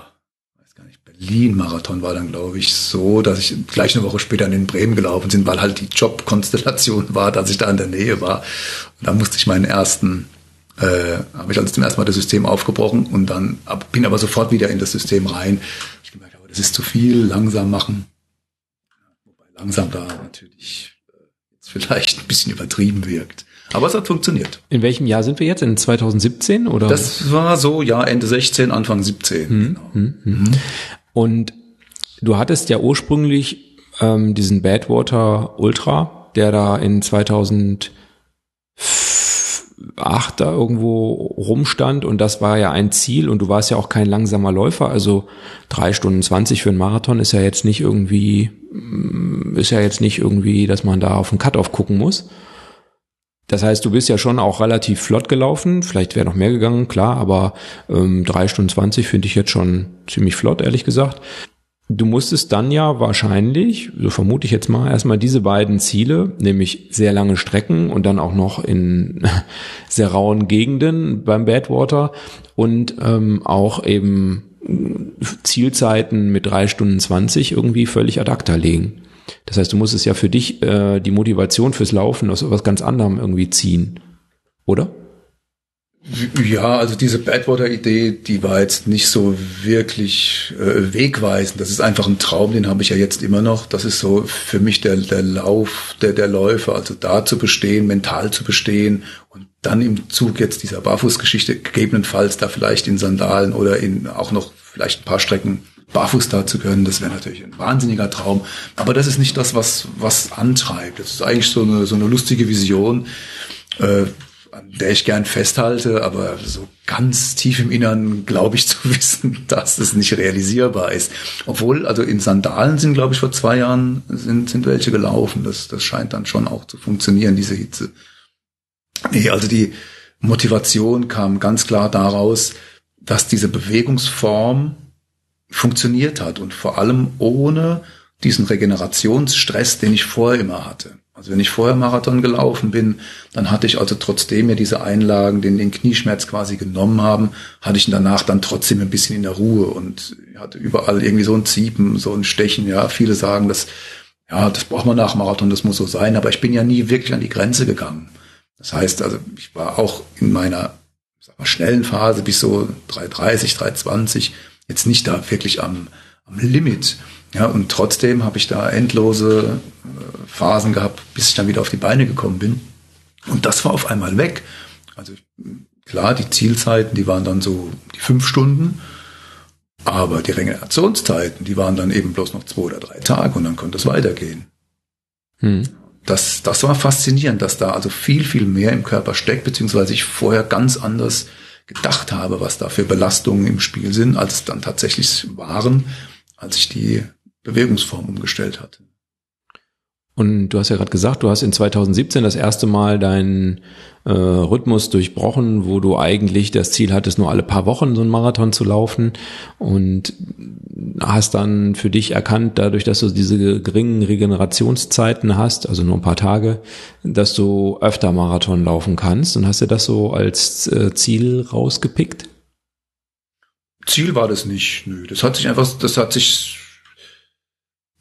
weiß gar nicht, Berlin-Marathon war dann, glaube ich, so, dass ich gleich eine Woche später in den Bremen gelaufen bin, weil halt die Jobkonstellation war, dass ich da in der Nähe war. Und da musste ich meinen ersten, äh, habe ich also zum ersten Mal das System aufgebrochen und dann ab, bin aber sofort wieder in das System rein. Ich gemerkt habe, das ist zu viel, langsam machen. Wobei langsam da natürlich äh, jetzt vielleicht ein bisschen übertrieben wirkt. Aber es hat funktioniert. In welchem Jahr sind wir jetzt? In 2017 oder? Das war so, ja, Ende 16, Anfang 17. Hm, genau. hm, hm. Und du hattest ja ursprünglich ähm, diesen Badwater Ultra, der da in 2008 da irgendwo rumstand und das war ja ein Ziel und du warst ja auch kein langsamer Läufer, also drei Stunden zwanzig für einen Marathon ist ja jetzt nicht irgendwie, ist ja jetzt nicht irgendwie, dass man da auf den Cut-Off gucken muss. Das heißt, du bist ja schon auch relativ flott gelaufen. Vielleicht wäre noch mehr gegangen, klar, aber ähm, drei Stunden zwanzig finde ich jetzt schon ziemlich flott, ehrlich gesagt. Du musstest dann ja wahrscheinlich, so vermute ich jetzt mal, erstmal diese beiden Ziele, nämlich sehr lange Strecken und dann auch noch in sehr rauen Gegenden beim Badwater und ähm, auch eben Zielzeiten mit drei Stunden zwanzig irgendwie völlig ad acta legen. Das heißt, du musst es ja für dich äh, die Motivation fürs Laufen aus was ganz anderem irgendwie ziehen, oder? Ja, also diese Badwater-Idee, die war jetzt nicht so wirklich äh, wegweisend. Das ist einfach ein Traum, den habe ich ja jetzt immer noch. Das ist so für mich der, der Lauf der, der Läufer, also da zu bestehen, mental zu bestehen und dann im Zug jetzt dieser Barfußgeschichte gegebenenfalls da vielleicht in Sandalen oder in auch noch vielleicht ein paar Strecken barfuß da zu können, das wäre natürlich ein wahnsinniger Traum. Aber das ist nicht das, was, was antreibt. Das ist eigentlich so eine, so eine lustige Vision, äh, an der ich gern festhalte, aber so ganz tief im Innern glaube ich zu wissen, dass es nicht realisierbar ist. Obwohl, also in Sandalen sind, glaube ich, vor zwei Jahren sind, sind welche gelaufen. Das, das scheint dann schon auch zu funktionieren, diese Hitze. Nee, also die Motivation kam ganz klar daraus, dass diese Bewegungsform funktioniert hat und vor allem ohne diesen Regenerationsstress, den ich vorher immer hatte. Also wenn ich vorher Marathon gelaufen bin, dann hatte ich also trotzdem mir diese Einlagen, den, den Knieschmerz quasi genommen haben, hatte ich ihn danach dann trotzdem ein bisschen in der Ruhe und hatte überall irgendwie so ein Ziepen, so ein Stechen. Ja, viele sagen, dass ja, das braucht man nach Marathon, das muss so sein. Aber ich bin ja nie wirklich an die Grenze gegangen. Das heißt, also ich war auch in meiner sag mal, schnellen Phase bis so 330, 320 jetzt nicht da wirklich am, am Limit. Ja, und trotzdem habe ich da endlose äh, Phasen gehabt, bis ich dann wieder auf die Beine gekommen bin. Und das war auf einmal weg. Also klar, die Zielzeiten, die waren dann so die fünf Stunden, aber die Regenerationszeiten, die waren dann eben bloß noch zwei oder drei Tage und dann konnte es weitergehen. Hm. Das, das war faszinierend, dass da also viel, viel mehr im Körper steckt, beziehungsweise ich vorher ganz anders gedacht habe, was da für Belastungen im Spiel sind, als es dann tatsächlich waren, als ich die Bewegungsform umgestellt hatte. Und du hast ja gerade gesagt, du hast in 2017 das erste Mal deinen äh, Rhythmus durchbrochen, wo du eigentlich das Ziel hattest, nur alle paar Wochen so einen Marathon zu laufen und hast dann für dich erkannt, dadurch, dass du diese geringen Regenerationszeiten hast, also nur ein paar Tage, dass du öfter Marathon laufen kannst und hast dir das so als äh, Ziel rausgepickt? Ziel war das nicht, nö. Das hat sich einfach, das hat sich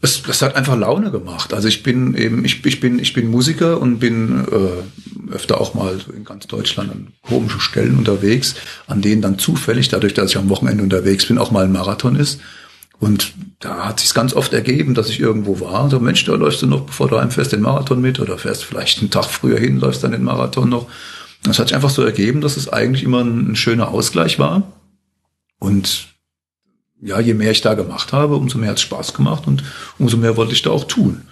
es, das hat einfach Laune gemacht. Also ich bin eben, ich, ich bin, ich bin Musiker und bin äh, öfter auch mal in ganz Deutschland an komischen Stellen unterwegs, an denen dann zufällig, dadurch, dass ich am Wochenende unterwegs bin, auch mal ein Marathon ist. Und da hat sich ganz oft ergeben, dass ich irgendwo war. So, Mensch, da läufst du noch, bevor du heimfährst, den Marathon mit oder fährst vielleicht einen Tag früher hin, läufst dann den Marathon noch. Das hat sich einfach so ergeben, dass es eigentlich immer ein, ein schöner Ausgleich war. Und ja, je mehr ich da gemacht habe, umso mehr hat es Spaß gemacht und umso mehr wollte ich da auch tun.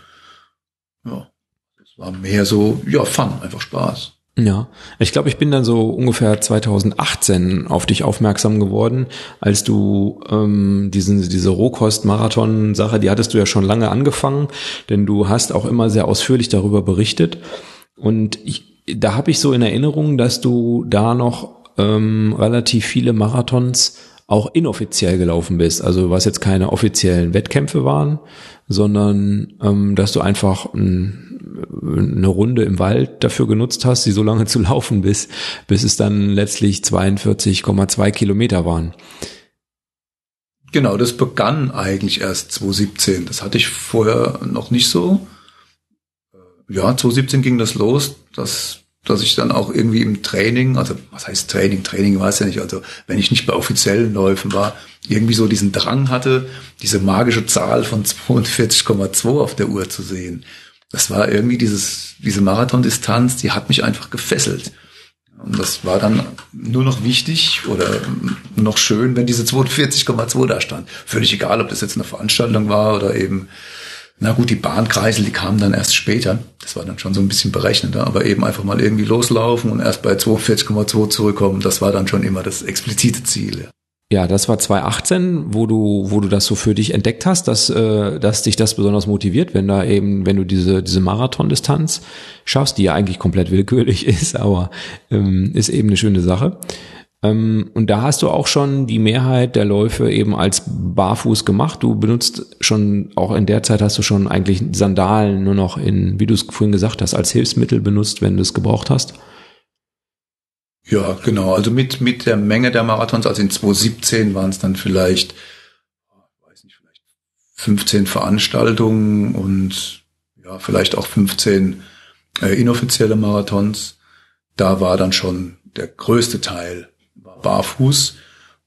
Ja, es war mehr so, ja, Fun, einfach Spaß. Ja, ich glaube, ich bin dann so ungefähr 2018 auf dich aufmerksam geworden, als du ähm, diesen, diese Rohkost-Marathon-Sache, die hattest du ja schon lange angefangen, denn du hast auch immer sehr ausführlich darüber berichtet. Und ich, da habe ich so in Erinnerung, dass du da noch ähm, relativ viele Marathons auch inoffiziell gelaufen bist. Also was jetzt keine offiziellen Wettkämpfe waren, sondern ähm, dass du einfach ein, eine Runde im Wald dafür genutzt hast, sie so lange zu laufen bis, bis es dann letztlich 42,2 Kilometer waren. Genau, das begann eigentlich erst 2017. Das hatte ich vorher noch nicht so. Ja, 2017 ging das los, dass dass ich dann auch irgendwie im Training, also was heißt Training? Training weiß ja nicht, also wenn ich nicht bei offiziellen Läufen war, irgendwie so diesen Drang hatte, diese magische Zahl von 42,2 auf der Uhr zu sehen. Das war irgendwie dieses, diese Marathondistanz, die hat mich einfach gefesselt. Und das war dann nur noch wichtig oder noch schön, wenn diese 42,2 da stand. Völlig egal, ob das jetzt eine Veranstaltung war oder eben na gut, die Bahnkreisel, die kamen dann erst später. Das war dann schon so ein bisschen berechnender, aber eben einfach mal irgendwie loslaufen und erst bei 42,2 zurückkommen, das war dann schon immer das explizite Ziel. Ja, das war 2018, wo du, wo du das so für dich entdeckt hast, dass, äh, dass dich das besonders motiviert, wenn da eben, wenn du diese, diese Marathondistanz schaffst, die ja eigentlich komplett willkürlich ist, aber ähm, ist eben eine schöne Sache. Ähm, und da hast du auch schon die Mehrheit der Läufe eben als barfuß gemacht. Du benutzt schon, auch in der Zeit hast du schon eigentlich Sandalen nur noch in, wie du es vorhin gesagt hast, als Hilfsmittel benutzt, wenn du es gebraucht hast. Ja, genau. Also mit, mit der Menge der Marathons, also in 2017 waren es dann vielleicht, weiß nicht, vielleicht 15 Veranstaltungen und ja, vielleicht auch 15 äh, inoffizielle Marathons. Da war dann schon der größte Teil barfuß.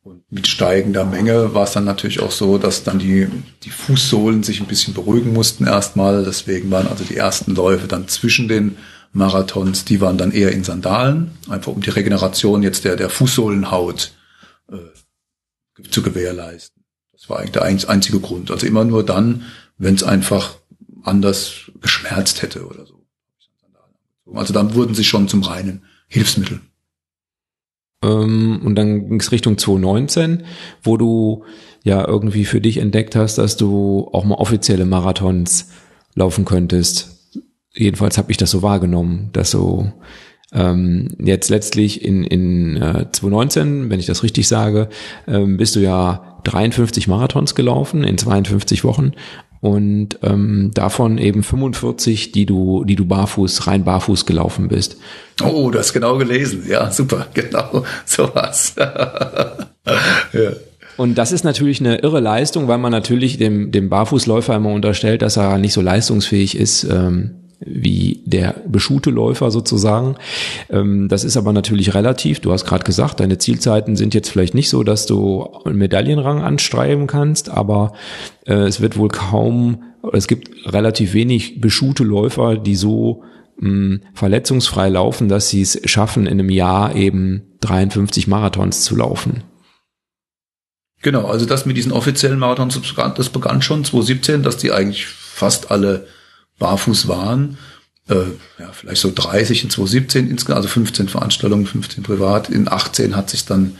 Und mit steigender Menge war es dann natürlich auch so, dass dann die, die Fußsohlen sich ein bisschen beruhigen mussten erstmal. Deswegen waren also die ersten Läufe dann zwischen den Marathons, die waren dann eher in Sandalen, einfach um die Regeneration jetzt der, der Fußsohlenhaut äh, zu gewährleisten. Das war eigentlich der einzige Grund. Also immer nur dann, wenn es einfach anders geschmerzt hätte oder so. Also dann wurden sie schon zum reinen Hilfsmittel. Ähm, und dann ging es Richtung 2019, wo du ja irgendwie für dich entdeckt hast, dass du auch mal offizielle Marathons laufen könntest. Jedenfalls habe ich das so wahrgenommen, dass so ähm, jetzt letztlich in, in äh, 2019, wenn ich das richtig sage, ähm, bist du ja 53 Marathons gelaufen in 52 Wochen und ähm, davon eben 45, die du, die du barfuß, rein barfuß gelaufen bist. Oh, du hast genau gelesen. Ja, super, genau, sowas. ja. Und das ist natürlich eine irre Leistung, weil man natürlich dem, dem Barfußläufer immer unterstellt, dass er nicht so leistungsfähig ist. Ähm, wie der beschuhte Läufer sozusagen. Ähm, das ist aber natürlich relativ. Du hast gerade gesagt, deine Zielzeiten sind jetzt vielleicht nicht so, dass du einen Medaillenrang anstreiben kannst, aber äh, es wird wohl kaum, es gibt relativ wenig beschuhte Läufer, die so mh, verletzungsfrei laufen, dass sie es schaffen, in einem Jahr eben 53 Marathons zu laufen. Genau, also das mit diesen offiziellen Marathons, das begann schon 2017, dass die eigentlich fast alle barfuß waren. Äh, ja, vielleicht so 30 in 2017 insgesamt, also 15 Veranstaltungen, 15 privat. In 18 hat sich dann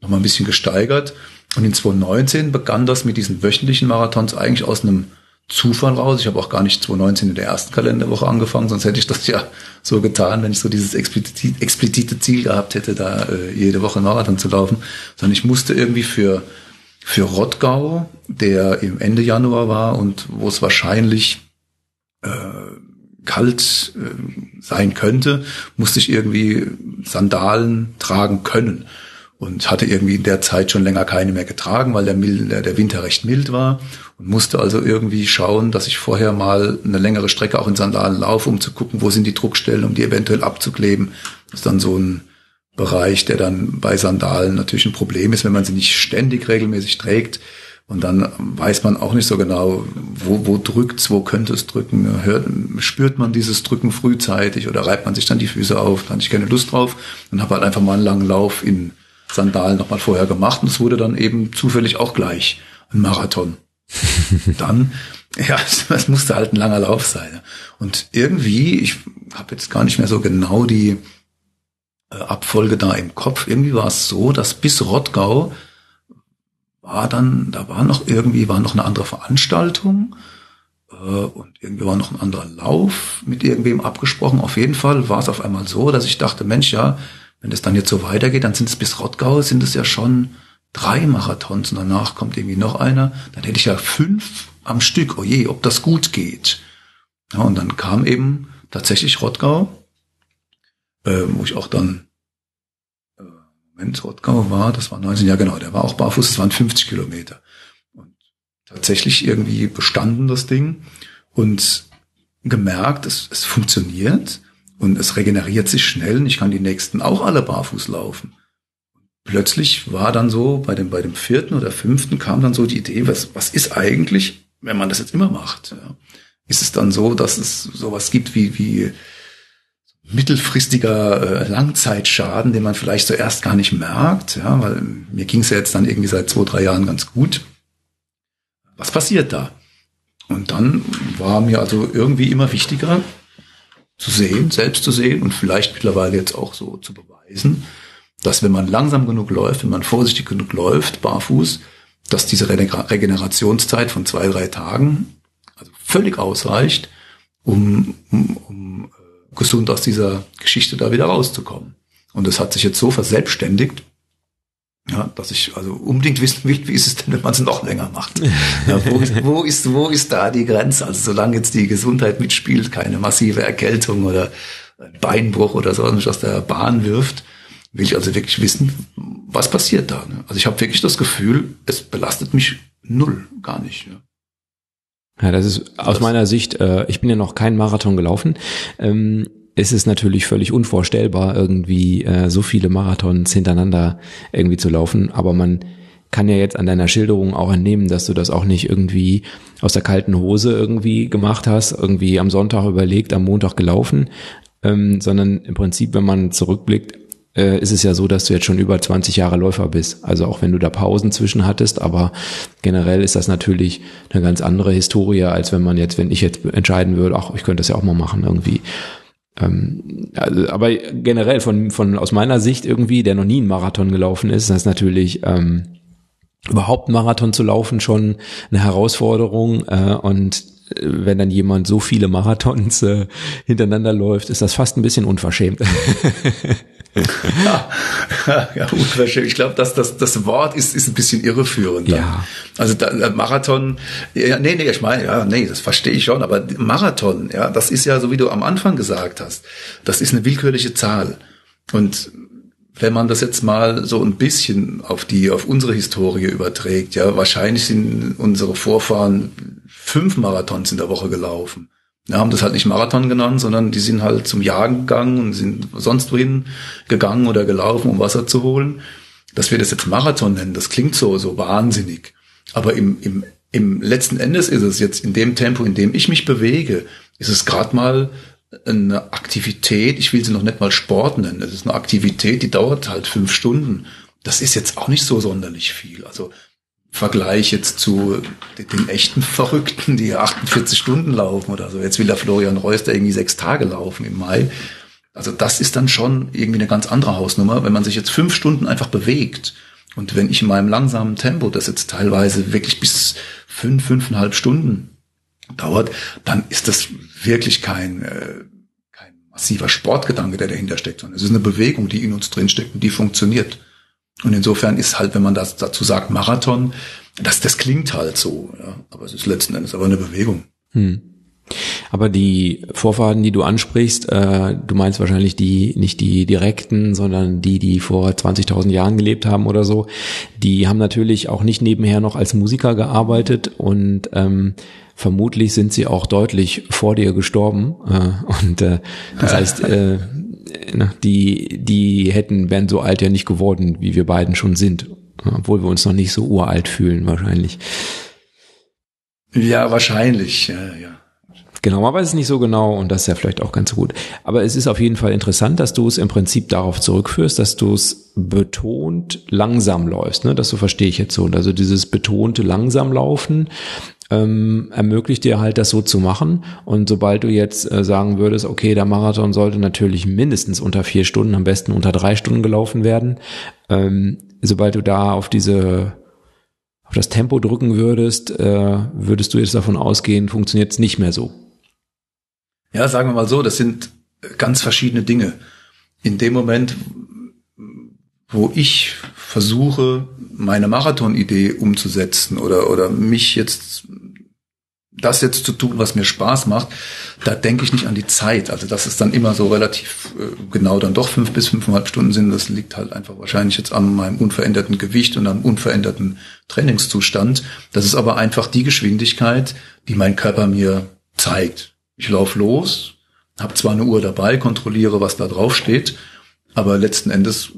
noch mal ein bisschen gesteigert. Und in 2019 begann das mit diesen wöchentlichen Marathons eigentlich aus einem Zufall raus. Ich habe auch gar nicht 2019 in der ersten Kalenderwoche angefangen, sonst hätte ich das ja so getan, wenn ich so dieses explizite, explizite Ziel gehabt hätte, da äh, jede Woche einen Marathon zu laufen. Sondern ich musste irgendwie für, für Rottgau, der im Ende Januar war und wo es wahrscheinlich äh, kalt äh, sein könnte, musste ich irgendwie Sandalen tragen können und hatte irgendwie in der Zeit schon länger keine mehr getragen, weil der, mild, der Winter recht mild war und musste also irgendwie schauen, dass ich vorher mal eine längere Strecke auch in Sandalen laufe, um zu gucken, wo sind die Druckstellen, um die eventuell abzukleben. Das ist dann so ein Bereich, der dann bei Sandalen natürlich ein Problem ist, wenn man sie nicht ständig regelmäßig trägt. Und dann weiß man auch nicht so genau, wo, wo drückt's, wo könnte es drücken. Hört, spürt man dieses Drücken frühzeitig oder reibt man sich dann die Füße auf? Da hatte ich keine Lust drauf und habe halt einfach mal einen langen Lauf in Sandalen nochmal vorher gemacht. Und es wurde dann eben zufällig auch gleich ein Marathon. dann, ja, es musste halt ein langer Lauf sein. Und irgendwie, ich habe jetzt gar nicht mehr so genau die äh, Abfolge da im Kopf. Irgendwie war es so, dass bis Rottgau war dann, da war noch irgendwie, war noch eine andere Veranstaltung äh, und irgendwie war noch ein anderer Lauf mit irgendwem abgesprochen. Auf jeden Fall war es auf einmal so, dass ich dachte, Mensch, ja, wenn es dann jetzt so weitergeht, dann sind es bis Rottgau, sind es ja schon drei Marathons und danach kommt irgendwie noch einer. Dann hätte ich ja fünf am Stück. Oh je, ob das gut geht. Ja, und dann kam eben tatsächlich Rottgau, äh, wo ich auch dann Moment, Rottgau war, das war 19, ja genau, der war auch barfuß, das waren 50 Kilometer. Und tatsächlich irgendwie bestanden das Ding und gemerkt, es, es funktioniert und es regeneriert sich schnell und ich kann die nächsten auch alle barfuß laufen. Plötzlich war dann so, bei dem, bei dem vierten oder fünften kam dann so die Idee, was, was ist eigentlich, wenn man das jetzt immer macht? Ja? Ist es dann so, dass es sowas gibt wie, wie mittelfristiger äh, Langzeitschaden, den man vielleicht zuerst gar nicht merkt, ja, weil mir ging es ja jetzt dann irgendwie seit zwei, drei Jahren ganz gut. Was passiert da? Und dann war mir also irgendwie immer wichtiger zu sehen, selbst zu sehen und vielleicht mittlerweile jetzt auch so zu beweisen, dass wenn man langsam genug läuft, wenn man vorsichtig genug läuft, barfuß, dass diese Regenerationszeit von zwei, drei Tagen also völlig ausreicht, um, um, um gesund aus dieser Geschichte da wieder rauszukommen. Und das hat sich jetzt so verselbstständigt, ja, dass ich also unbedingt wissen will, wie ist es denn, wenn man es noch länger macht? Ja, wo, wo, ist, wo ist da die Grenze? Also solange jetzt die Gesundheit mitspielt, keine massive Erkältung oder ein Beinbruch oder so, mich aus der Bahn wirft, will ich also wirklich wissen, was passiert da. Ne? Also ich habe wirklich das Gefühl, es belastet mich null, gar nicht. Ja. Ja, das ist aus das meiner Sicht, äh, ich bin ja noch keinen Marathon gelaufen. Ähm, es ist natürlich völlig unvorstellbar, irgendwie äh, so viele Marathons hintereinander irgendwie zu laufen. Aber man kann ja jetzt an deiner Schilderung auch entnehmen, dass du das auch nicht irgendwie aus der kalten Hose irgendwie gemacht hast, irgendwie am Sonntag überlegt, am Montag gelaufen, ähm, sondern im Prinzip, wenn man zurückblickt, äh, ist es ja so, dass du jetzt schon über 20 Jahre Läufer bist. Also auch wenn du da Pausen zwischen hattest, aber generell ist das natürlich eine ganz andere Historie, als wenn man jetzt, wenn ich jetzt entscheiden würde, ach, ich könnte das ja auch mal machen irgendwie. Ähm, also, aber generell von, von aus meiner Sicht irgendwie, der noch nie einen Marathon gelaufen ist, das ist natürlich ähm, überhaupt Marathon zu laufen schon eine Herausforderung äh, und wenn dann jemand so viele Marathons äh, hintereinander läuft, ist das fast ein bisschen unverschämt. ja, ja, unverschämt. Ich glaube, dass das, das Wort ist, ist ein bisschen irreführend. Dann. Ja. Also da, äh, Marathon, ja, nee, nee, ich meine, ja, nee, das verstehe ich schon, aber Marathon, ja, das ist ja so, wie du am Anfang gesagt hast, das ist eine willkürliche Zahl. Und wenn man das jetzt mal so ein bisschen auf die, auf unsere Historie überträgt, ja, wahrscheinlich sind unsere Vorfahren fünf Marathons in der Woche gelaufen. Wir haben das halt nicht Marathon genannt, sondern die sind halt zum Jagen gegangen und sind sonst wohin gegangen oder gelaufen, um Wasser zu holen. Dass wir das jetzt Marathon nennen, das klingt so, so wahnsinnig. Aber im, im, im letzten Endes ist es jetzt in dem Tempo, in dem ich mich bewege, ist es gerade mal eine Aktivität, ich will sie noch nicht mal Sport nennen, es ist eine Aktivität, die dauert halt fünf Stunden. Das ist jetzt auch nicht so sonderlich viel. Also Vergleich jetzt zu den echten Verrückten, die 48 Stunden laufen oder so. Jetzt will der Florian Reus da irgendwie sechs Tage laufen im Mai. Also das ist dann schon irgendwie eine ganz andere Hausnummer, wenn man sich jetzt fünf Stunden einfach bewegt. Und wenn ich in meinem langsamen Tempo, das jetzt teilweise wirklich bis fünf, fünfeinhalb Stunden dauert, dann ist das wirklich kein, äh, kein massiver Sportgedanke, der dahinter steckt, sondern es ist eine Bewegung, die in uns drinsteckt und die funktioniert. Und insofern ist halt, wenn man das dazu sagt, Marathon, das, das klingt halt so, ja, aber es ist letzten Endes aber eine Bewegung. Hm. Aber die Vorfahren, die du ansprichst, äh, du meinst wahrscheinlich die, nicht die direkten, sondern die, die vor 20.000 Jahren gelebt haben oder so, die haben natürlich auch nicht nebenher noch als Musiker gearbeitet und ähm, vermutlich sind sie auch deutlich vor dir gestorben. Äh, und äh, das heißt, äh, die, die hätten, wären so alt ja nicht geworden, wie wir beiden schon sind. Obwohl wir uns noch nicht so uralt fühlen, wahrscheinlich. Ja, wahrscheinlich, ja, ja. Genau, man weiß es nicht so genau und das ist ja vielleicht auch ganz gut. Aber es ist auf jeden Fall interessant, dass du es im Prinzip darauf zurückführst, dass du es betont langsam läufst. Ne? Das so verstehe ich jetzt so. Und also dieses betonte langsam laufen ähm, ermöglicht dir halt das so zu machen. Und sobald du jetzt äh, sagen würdest, okay, der Marathon sollte natürlich mindestens unter vier Stunden, am besten unter drei Stunden gelaufen werden, ähm, sobald du da auf diese auf das Tempo drücken würdest, äh, würdest du jetzt davon ausgehen, funktioniert es nicht mehr so. Ja, sagen wir mal so, das sind ganz verschiedene Dinge. In dem Moment, wo ich versuche, meine Marathon-Idee umzusetzen oder, oder mich jetzt das jetzt zu tun, was mir Spaß macht, da denke ich nicht an die Zeit. Also dass es dann immer so relativ äh, genau dann doch fünf bis fünfeinhalb Stunden sind, das liegt halt einfach wahrscheinlich jetzt an meinem unveränderten Gewicht und am unveränderten Trainingszustand. Das ist aber einfach die Geschwindigkeit, die mein Körper mir zeigt. Ich laufe los, habe zwar eine Uhr dabei, kontrolliere, was da drauf steht, aber letzten Endes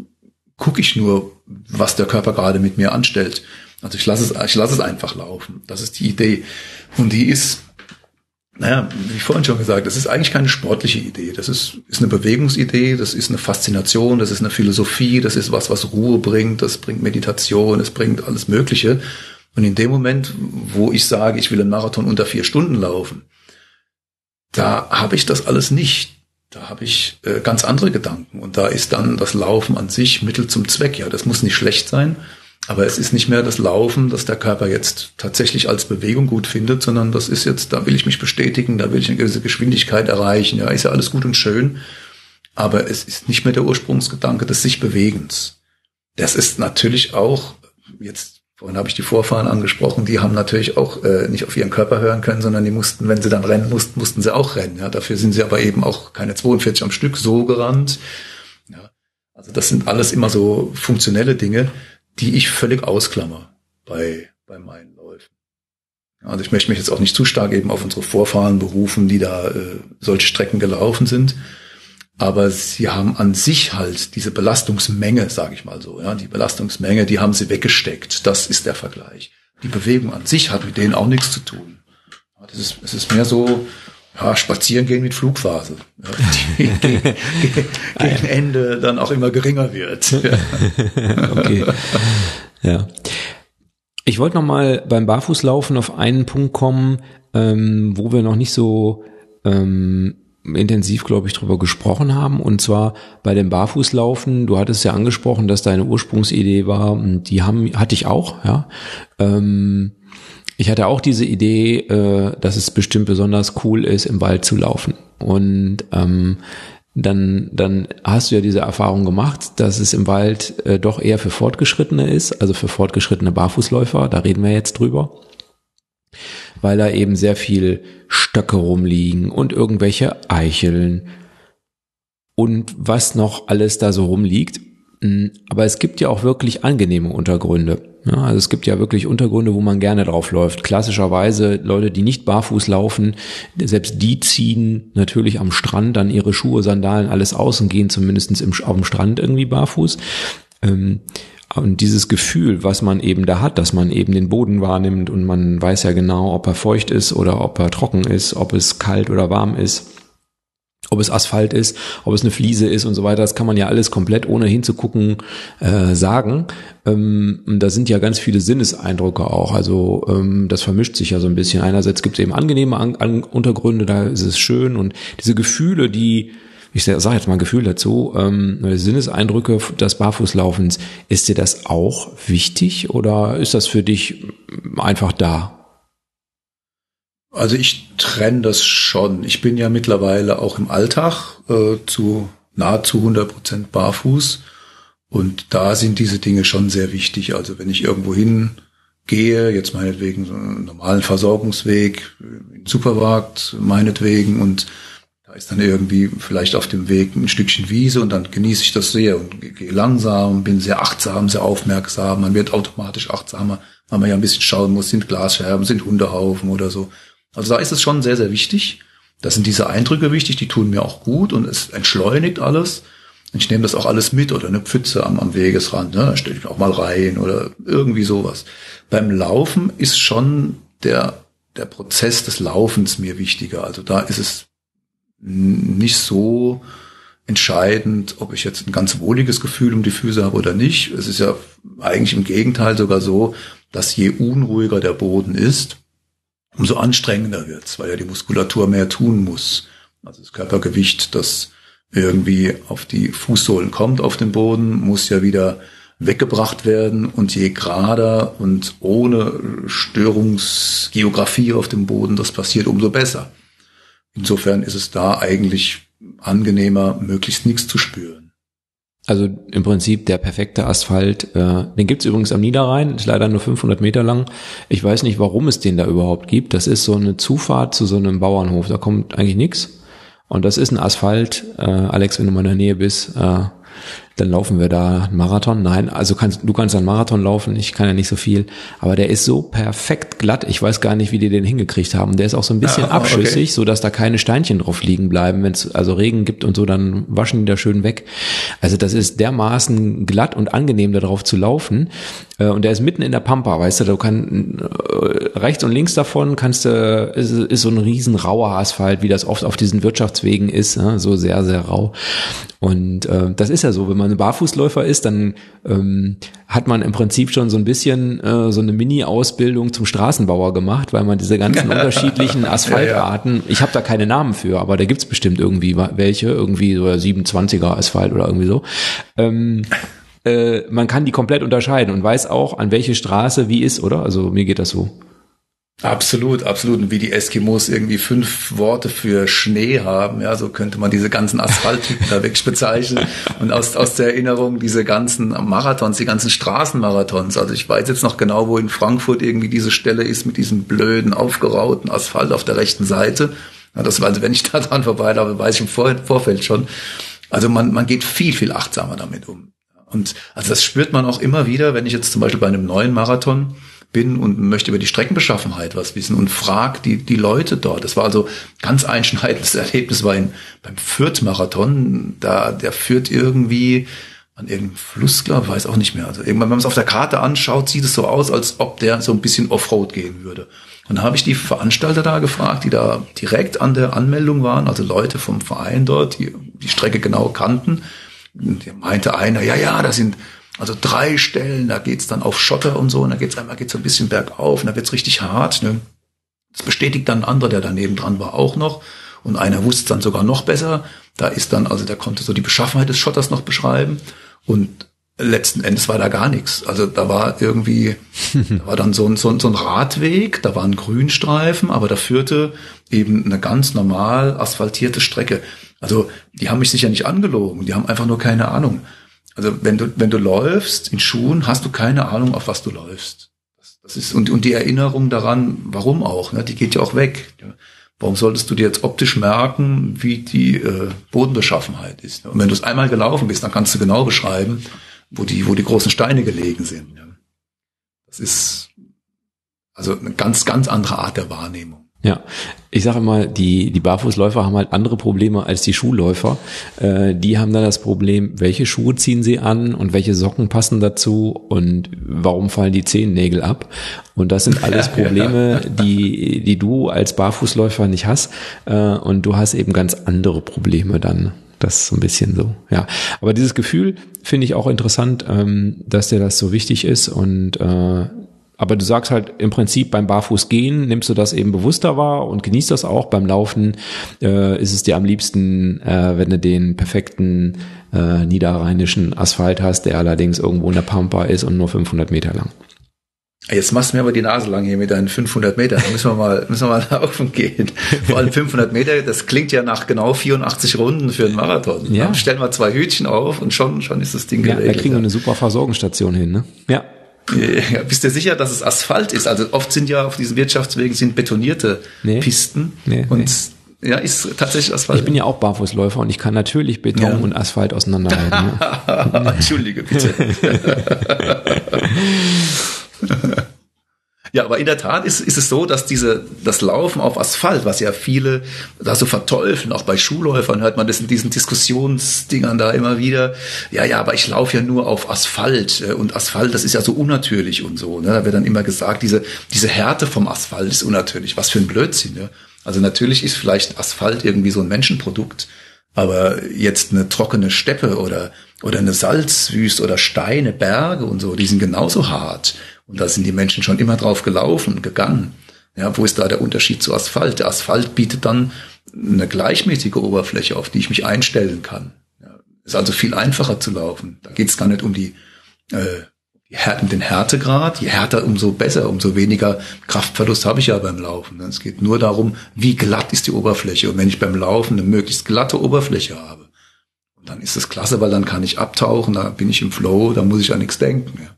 gucke ich nur, was der Körper gerade mit mir anstellt. Also ich lasse es, ich lasse es einfach laufen. Das ist die Idee. Und die ist, naja, wie vorhin schon gesagt, das ist eigentlich keine sportliche Idee. Das ist, ist eine Bewegungsidee, das ist eine Faszination, das ist eine Philosophie, das ist was, was Ruhe bringt, das bringt Meditation, es bringt alles Mögliche. Und in dem Moment, wo ich sage, ich will einen Marathon unter vier Stunden laufen, da habe ich das alles nicht. Da habe ich äh, ganz andere Gedanken. Und da ist dann das Laufen an sich Mittel zum Zweck. Ja, das muss nicht schlecht sein, aber es ist nicht mehr das Laufen, das der Körper jetzt tatsächlich als Bewegung gut findet, sondern das ist jetzt, da will ich mich bestätigen, da will ich eine gewisse Geschwindigkeit erreichen. Ja, ist ja alles gut und schön. Aber es ist nicht mehr der Ursprungsgedanke des sich Bewegens. Das ist natürlich auch jetzt Vorhin habe ich die Vorfahren angesprochen, die haben natürlich auch äh, nicht auf ihren Körper hören können, sondern die mussten, wenn sie dann rennen mussten, mussten sie auch rennen. Ja, dafür sind sie aber eben auch keine 42 am Stück so gerannt. Ja, also das sind alles immer so funktionelle Dinge, die ich völlig ausklammer bei, bei meinen Läufen. Also ich möchte mich jetzt auch nicht zu stark eben auf unsere Vorfahren berufen, die da äh, solche Strecken gelaufen sind. Aber sie haben an sich halt diese Belastungsmenge, sage ich mal so, ja, die Belastungsmenge, die haben sie weggesteckt. Das ist der Vergleich. Die Bewegung an sich hat mit denen auch nichts zu tun. Das ist, es ist mehr so, ja, spazieren gehen mit Flugphase, ja, die gegen, gegen Ende dann auch immer geringer wird. Ja. okay. Ja. Ich wollte noch mal beim Barfußlaufen auf einen Punkt kommen, ähm, wo wir noch nicht so ähm, intensiv, glaube ich, drüber gesprochen haben. Und zwar bei dem Barfußlaufen. Du hattest ja angesprochen, dass deine Ursprungsidee war. Die haben, hatte ich auch, ja. Ähm, ich hatte auch diese Idee, äh, dass es bestimmt besonders cool ist, im Wald zu laufen. Und ähm, dann, dann hast du ja diese Erfahrung gemacht, dass es im Wald äh, doch eher für Fortgeschrittene ist, also für fortgeschrittene Barfußläufer. Da reden wir jetzt drüber weil da eben sehr viel Stöcke rumliegen und irgendwelche Eicheln und was noch alles da so rumliegt. Hm, aber es gibt ja auch wirklich angenehme Untergründe. Ja, also es gibt ja wirklich Untergründe, wo man gerne drauf läuft. Klassischerweise Leute, die nicht barfuß laufen, selbst die ziehen natürlich am Strand dann ihre Schuhe, Sandalen, alles aus und gehen zumindest im, auf dem Strand irgendwie barfuß. Ähm, und dieses Gefühl, was man eben da hat, dass man eben den Boden wahrnimmt und man weiß ja genau, ob er feucht ist oder ob er trocken ist, ob es kalt oder warm ist, ob es Asphalt ist, ob es eine Fliese ist und so weiter, das kann man ja alles komplett ohne hinzugucken äh, sagen. Ähm, da sind ja ganz viele Sinneseindrücke auch. Also ähm, das vermischt sich ja so ein bisschen. Einerseits gibt es eben angenehme An An Untergründe, da ist es schön und diese Gefühle, die ich sage jetzt mal ein Gefühl dazu, ähm, Sinneseindrücke des Barfußlaufens, ist dir das auch wichtig oder ist das für dich einfach da? Also ich trenne das schon. Ich bin ja mittlerweile auch im Alltag äh, zu nahezu 100 Prozent barfuß und da sind diese Dinge schon sehr wichtig. Also wenn ich irgendwo hingehe, jetzt meinetwegen so einen normalen Versorgungsweg, in den Supermarkt meinetwegen und da ist dann irgendwie vielleicht auf dem Weg ein Stückchen Wiese und dann genieße ich das sehr und gehe langsam, bin sehr achtsam, sehr aufmerksam. Man wird automatisch achtsamer, weil man ja ein bisschen schauen muss, sind Glasscherben, sind Hundehaufen oder so. Also da ist es schon sehr, sehr wichtig. Da sind diese Eindrücke wichtig, die tun mir auch gut und es entschleunigt alles. Ich nehme das auch alles mit oder eine Pfütze am, am Wegesrand, ne? da stelle ich mich auch mal rein oder irgendwie sowas. Beim Laufen ist schon der, der Prozess des Laufens mir wichtiger. Also da ist es nicht so entscheidend, ob ich jetzt ein ganz wohliges Gefühl um die Füße habe oder nicht. Es ist ja eigentlich im Gegenteil sogar so, dass je unruhiger der Boden ist, umso anstrengender wird's, weil ja die Muskulatur mehr tun muss. Also das Körpergewicht, das irgendwie auf die Fußsohlen kommt auf den Boden, muss ja wieder weggebracht werden und je gerader und ohne Störungsgeografie auf dem Boden das passiert, umso besser. Insofern ist es da eigentlich angenehmer, möglichst nichts zu spüren. Also im Prinzip der perfekte Asphalt, äh, den gibt's übrigens am Niederrhein, ist leider nur 500 Meter lang. Ich weiß nicht, warum es den da überhaupt gibt. Das ist so eine Zufahrt zu so einem Bauernhof, da kommt eigentlich nichts. Und das ist ein Asphalt. Äh, Alex, wenn du mal in der Nähe bist, äh, dann laufen wir da einen Marathon. Nein, also kannst, du kannst einen Marathon laufen, ich kann ja nicht so viel, aber der ist so perfekt glatt. Ich weiß gar nicht, wie die den hingekriegt haben. Der ist auch so ein bisschen ah, abschüssig, okay. so dass da keine Steinchen drauf liegen bleiben. Wenn es also Regen gibt und so, dann waschen die da schön weg. Also das ist dermaßen glatt und angenehm, da drauf zu laufen. Äh, und der ist mitten in der Pampa, weißt du, du kannst äh, rechts und links davon kannst du, ist, ist so ein riesen rauer Asphalt, wie das oft auf diesen Wirtschaftswegen ist, so sehr, sehr rau. Und äh, das ist ja so, wenn man ein Barfußläufer ist, dann ähm, hat man im Prinzip schon so ein bisschen äh, so eine Mini-Ausbildung zum Straßenbauer gemacht, weil man diese ganzen unterschiedlichen Asphaltarten, ja, ja. ich habe da keine Namen für, aber da gibt's bestimmt irgendwie welche, irgendwie so 27er Asphalt oder irgendwie so. Ähm, äh, man kann die komplett unterscheiden und weiß auch, an welche Straße wie ist, oder? Also mir geht das so. Absolut, absolut. Und wie die Eskimos irgendwie fünf Worte für Schnee haben, ja, so könnte man diese ganzen Asphalttypen da wirklich bezeichnen. Und aus, aus der Erinnerung diese ganzen Marathons, die ganzen Straßenmarathons. Also ich weiß jetzt noch genau, wo in Frankfurt irgendwie diese Stelle ist mit diesem blöden, aufgerauten Asphalt auf der rechten Seite. Ja, das war, also wenn ich da dran vorbeilaufe, weiß ich im Vor Vorfeld schon. Also man, man geht viel, viel achtsamer damit um. Und also das spürt man auch immer wieder, wenn ich jetzt zum Beispiel bei einem neuen Marathon bin und möchte über die Streckenbeschaffenheit was wissen und frag die, die Leute dort. Das war also ganz einschneidendes Erlebnis war in, beim Fürth-Marathon. Da, der führt irgendwie an irgendeinem Fluss, glaube ich, weiß auch nicht mehr. Also irgendwann, wenn man es auf der Karte anschaut, sieht es so aus, als ob der so ein bisschen Offroad gehen würde. Und da habe ich die Veranstalter da gefragt, die da direkt an der Anmeldung waren, also Leute vom Verein dort, die die Strecke genau kannten. Meinte einer, ja, ja, da sind also drei Stellen, da geht's dann auf Schotter und so, und da geht's einmal geht's ein bisschen bergauf, und da wird's richtig hart. Ne? Das bestätigt dann ein anderer, der daneben dran war, auch noch. Und einer wusste dann sogar noch besser. Da ist dann, also der konnte so die Beschaffenheit des Schotters noch beschreiben. Und letzten Endes war da gar nichts. Also da war irgendwie, da war dann so ein, so, ein, so ein Radweg, da waren Grünstreifen, aber da führte eben eine ganz normal asphaltierte Strecke. Also die haben mich sicher nicht angelogen, die haben einfach nur keine Ahnung. Also wenn du, wenn du läufst in Schuhen, hast du keine Ahnung, auf was du läufst. Das ist, und, und die Erinnerung daran, warum auch, ne, die geht ja auch weg. Warum solltest du dir jetzt optisch merken, wie die äh, Bodenbeschaffenheit ist? Und wenn du es einmal gelaufen bist, dann kannst du genau beschreiben, wo die, wo die großen Steine gelegen sind. Das ist also eine ganz, ganz andere Art der Wahrnehmung. Ja, ich sage mal, die, die Barfußläufer haben halt andere Probleme als die Schuhläufer. Äh, die haben dann das Problem, welche Schuhe ziehen sie an und welche Socken passen dazu und warum fallen die Zehennägel ab. Und das sind alles Probleme, die, die du als Barfußläufer nicht hast. Äh, und du hast eben ganz andere Probleme dann. Das ist so ein bisschen so, ja. Aber dieses Gefühl finde ich auch interessant, ähm, dass dir das so wichtig ist und äh, aber du sagst halt im Prinzip beim Barfußgehen nimmst du das eben bewusster wahr und genießt das auch. Beim Laufen äh, ist es dir am liebsten, äh, wenn du den perfekten äh, niederrheinischen Asphalt hast, der allerdings irgendwo in der Pampa ist und nur 500 Meter lang. Jetzt machst du mir aber die Nase lang hier mit deinen 500 Metern. Da müssen wir mal, müssen wir mal laufen gehen. Vor allem 500 Meter, das klingt ja nach genau 84 Runden für einen Marathon. Ja. Dann stellen wir zwei Hütchen auf und schon, schon ist das Ding ja, geregelt. Da kriegen wir eine super Versorgungsstation hin, ne? Ja. Ja, bist du sicher, dass es Asphalt ist? Also oft sind ja auf diesen Wirtschaftswegen sind betonierte nee. Pisten nee, und nee. ja, ist tatsächlich Asphalt. Ich bin ja auch Barfußläufer und ich kann natürlich Beton ja. und Asphalt auseinanderhalten. Ja. Entschuldige bitte. Ja, aber in der Tat ist, ist es so, dass diese, das Laufen auf Asphalt, was ja viele da so verteufeln, auch bei Schulläufern hört man das in diesen Diskussionsdingern da immer wieder. Ja, ja, aber ich laufe ja nur auf Asphalt äh, und Asphalt, das ist ja so unnatürlich und so. Ne? Da wird dann immer gesagt, diese, diese Härte vom Asphalt ist unnatürlich. Was für ein Blödsinn. Ne? Also natürlich ist vielleicht Asphalt irgendwie so ein Menschenprodukt, aber jetzt eine trockene Steppe oder, oder eine Salzwüste oder Steine, Berge und so, die sind genauso hart. Und da sind die Menschen schon immer drauf gelaufen, gegangen. Ja, wo ist da der Unterschied zu Asphalt? Der Asphalt bietet dann eine gleichmäßige Oberfläche, auf die ich mich einstellen kann. Ja, ist also viel einfacher zu laufen. Da geht es gar nicht um die, äh, die den Härtegrad. Je härter, umso besser, umso weniger Kraftverlust habe ich ja beim Laufen. Es geht nur darum, wie glatt ist die Oberfläche. Und wenn ich beim Laufen eine möglichst glatte Oberfläche habe, dann ist das klasse, weil dann kann ich abtauchen, da bin ich im Flow, da muss ich an nichts denken. Ja.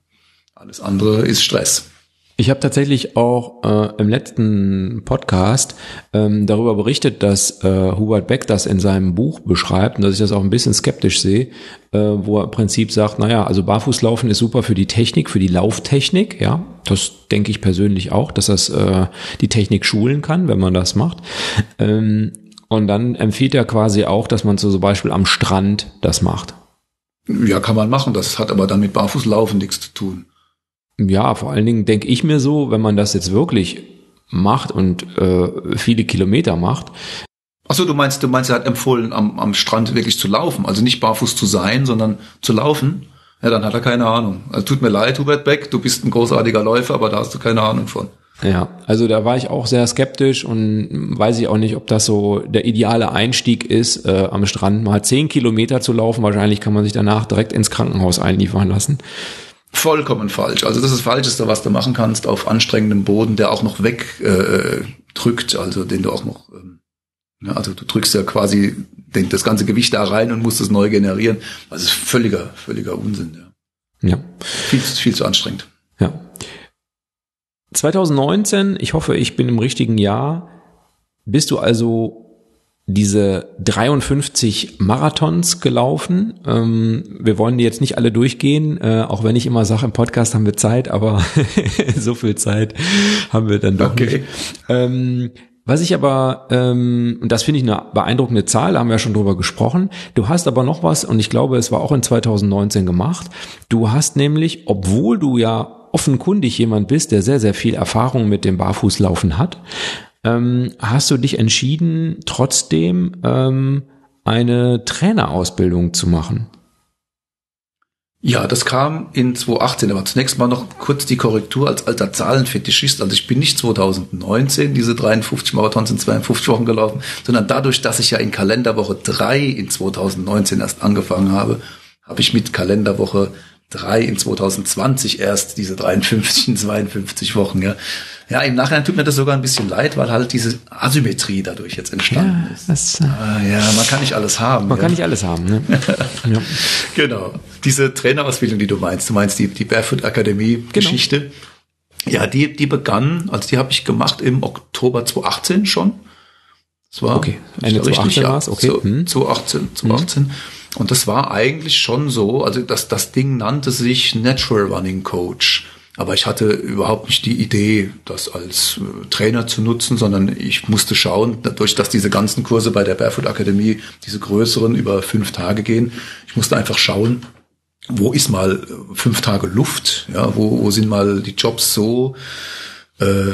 Alles andere ist Stress. Ich habe tatsächlich auch äh, im letzten Podcast ähm, darüber berichtet, dass äh, Hubert Beck das in seinem Buch beschreibt und dass ich das auch ein bisschen skeptisch sehe, äh, wo er im Prinzip sagt, naja, also Barfußlaufen ist super für die Technik, für die Lauftechnik, ja, das denke ich persönlich auch, dass das äh, die Technik schulen kann, wenn man das macht. Ähm, und dann empfiehlt er quasi auch, dass man so zum Beispiel am Strand das macht. Ja, kann man machen, das hat aber dann mit Barfußlaufen nichts zu tun. Ja, vor allen Dingen denke ich mir so, wenn man das jetzt wirklich macht und äh, viele Kilometer macht. Achso, du meinst, du meinst, er hat empfohlen, am, am Strand wirklich zu laufen, also nicht barfuß zu sein, sondern zu laufen? Ja, dann hat er keine Ahnung. Also tut mir leid, Hubert Beck, du bist ein großartiger Läufer, aber da hast du keine Ahnung von. Ja, also da war ich auch sehr skeptisch und weiß ich auch nicht, ob das so der ideale Einstieg ist, äh, am Strand mal zehn Kilometer zu laufen. Wahrscheinlich kann man sich danach direkt ins Krankenhaus einliefern lassen. Vollkommen falsch. Also das ist das Falscheste, was du machen kannst auf anstrengendem Boden, der auch noch wegdrückt, äh, also den du auch noch, ähm, ja, also du drückst ja quasi den, das ganze Gewicht da rein und musst es neu generieren. Also ist völliger, völliger Unsinn. Ja. ja. Viel, viel zu anstrengend. Ja. 2019, ich hoffe, ich bin im richtigen Jahr, bist du also diese 53 Marathons gelaufen. Ähm, wir wollen die jetzt nicht alle durchgehen, äh, auch wenn ich immer sage, im Podcast haben wir Zeit, aber so viel Zeit haben wir dann doch okay. nicht. Ähm, was ich aber, ähm, und das finde ich eine beeindruckende Zahl, da haben wir ja schon drüber gesprochen. Du hast aber noch was, und ich glaube, es war auch in 2019 gemacht. Du hast nämlich, obwohl du ja offenkundig jemand bist, der sehr, sehr viel Erfahrung mit dem Barfußlaufen hat, ähm, hast du dich entschieden, trotzdem ähm, eine Trainerausbildung zu machen. Ja, das kam in 2018, aber zunächst mal noch kurz die Korrektur als alter Zahlenfetischist. Also ich bin nicht 2019 diese 53 Marathons in 52 Wochen gelaufen, sondern dadurch, dass ich ja in Kalenderwoche 3 in 2019 erst angefangen habe, habe ich mit Kalenderwoche 3 in 2020 erst diese 53 in 52 Wochen. Ja. Ja, im Nachhinein tut mir das sogar ein bisschen leid, weil halt diese Asymmetrie dadurch jetzt entstanden ja, ist. Das, äh, ah, ja, man kann nicht alles haben. Man ja. kann nicht alles haben. Ne? ja. Genau. Diese Trainerausbildung, die du meinst, du meinst die, die Barefoot Akademie genau. Geschichte. Ja, die, die begann, also die habe ich gemacht im Oktober 2018 schon. Das war okay. Ende 2018 war es, okay. Hm. 2018, 2018. Hm. Und das war eigentlich schon so, also das, das Ding nannte sich Natural Running Coach. Aber ich hatte überhaupt nicht die Idee, das als äh, Trainer zu nutzen, sondern ich musste schauen, dadurch, dass diese ganzen Kurse bei der Barefoot Akademie, diese größeren über fünf Tage gehen, ich musste einfach schauen, wo ist mal äh, fünf Tage Luft, ja, wo, wo sind mal die Jobs so äh,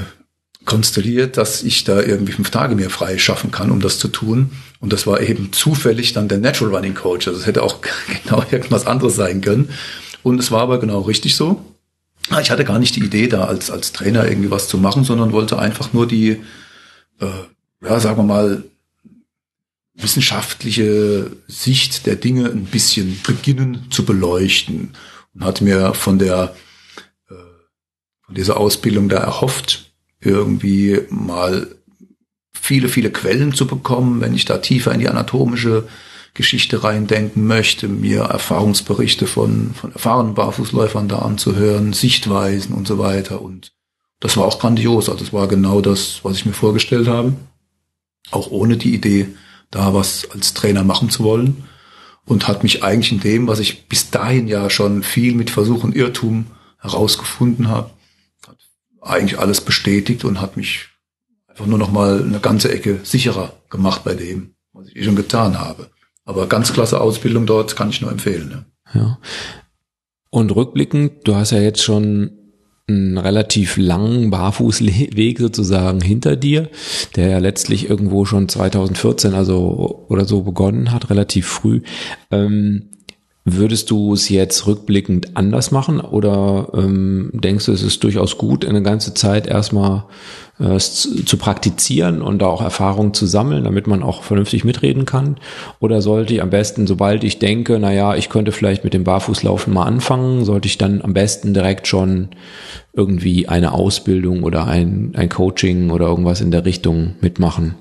konstelliert, dass ich da irgendwie fünf Tage mir frei schaffen kann, um das zu tun. Und das war eben zufällig dann der Natural Running Coach. Also es hätte auch genau irgendwas anderes sein können. Und es war aber genau richtig so. Ah, ich hatte gar nicht die Idee, da als, als Trainer irgendwie was zu machen, sondern wollte einfach nur die, äh, ja, sagen wir mal, wissenschaftliche Sicht der Dinge ein bisschen beginnen zu beleuchten. Und hatte mir von der äh, von dieser Ausbildung da erhofft, irgendwie mal viele, viele Quellen zu bekommen, wenn ich da tiefer in die anatomische Geschichte reindenken möchte, mir Erfahrungsberichte von, von erfahrenen Barfußläufern da anzuhören, Sichtweisen und so weiter. Und das war auch grandios. Also es war genau das, was ich mir vorgestellt habe. Auch ohne die Idee, da was als Trainer machen zu wollen. Und hat mich eigentlich in dem, was ich bis dahin ja schon viel mit Versuch und Irrtum herausgefunden habe, hat eigentlich alles bestätigt und hat mich einfach nur noch mal eine ganze Ecke sicherer gemacht bei dem, was ich eh schon getan habe. Aber ganz klasse Ausbildung dort kann ich nur empfehlen. Ne? Ja. Und rückblickend, du hast ja jetzt schon einen relativ langen Barfußweg sozusagen hinter dir, der ja letztlich irgendwo schon 2014 also oder so begonnen hat, relativ früh. Ähm, Würdest du es jetzt rückblickend anders machen oder ähm, denkst du, es ist durchaus gut, eine ganze Zeit erstmal äh, zu, zu praktizieren und da auch Erfahrungen zu sammeln, damit man auch vernünftig mitreden kann? Oder sollte ich am besten, sobald ich denke, naja, ich könnte vielleicht mit dem Barfußlaufen mal anfangen, sollte ich dann am besten direkt schon irgendwie eine Ausbildung oder ein, ein Coaching oder irgendwas in der Richtung mitmachen?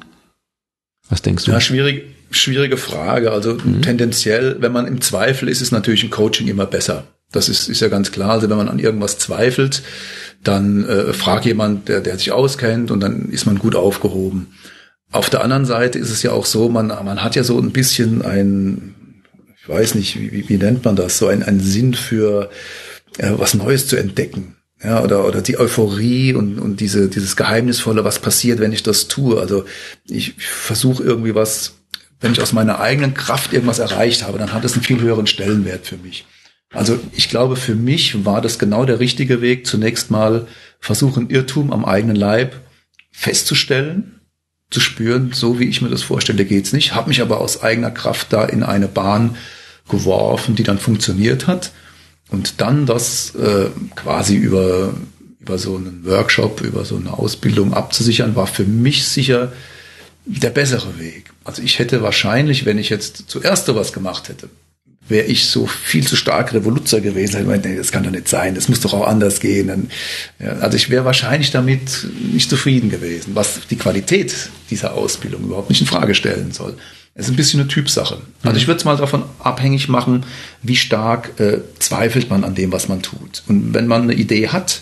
Was denkst du? Ja, schwierig schwierige Frage. Also mhm. tendenziell, wenn man im Zweifel ist, ist natürlich ein Coaching immer besser. Das ist, ist ja ganz klar. Also wenn man an irgendwas zweifelt, dann äh, frag jemand, der, der sich auskennt und dann ist man gut aufgehoben. Auf der anderen Seite ist es ja auch so, man, man hat ja so ein bisschen ein, ich weiß nicht, wie, wie nennt man das, so ein, ein Sinn für äh, was Neues zu entdecken. Ja, oder, oder die Euphorie und, und diese, dieses Geheimnisvolle, was passiert, wenn ich das tue. Also ich versuche irgendwie was wenn ich aus meiner eigenen Kraft irgendwas erreicht habe, dann hat es einen viel höheren Stellenwert für mich. Also ich glaube, für mich war das genau der richtige Weg, zunächst mal versuchen, Irrtum am eigenen Leib festzustellen, zu spüren, so wie ich mir das vorstelle, geht's nicht. Habe mich aber aus eigener Kraft da in eine Bahn geworfen, die dann funktioniert hat. Und dann das äh, quasi über, über so einen Workshop, über so eine Ausbildung abzusichern, war für mich sicher der bessere Weg. Also ich hätte wahrscheinlich, wenn ich jetzt zuerst sowas gemacht hätte, wäre ich so viel zu stark Revoluzer gewesen. Ich meine, nee, das kann doch nicht sein, das muss doch auch anders gehen. Ja, also ich wäre wahrscheinlich damit nicht zufrieden gewesen, was die Qualität dieser Ausbildung überhaupt nicht in Frage stellen soll. Es ist ein bisschen eine Typsache. Also mhm. ich würde es mal davon abhängig machen, wie stark äh, zweifelt man an dem, was man tut. Und wenn man eine Idee hat,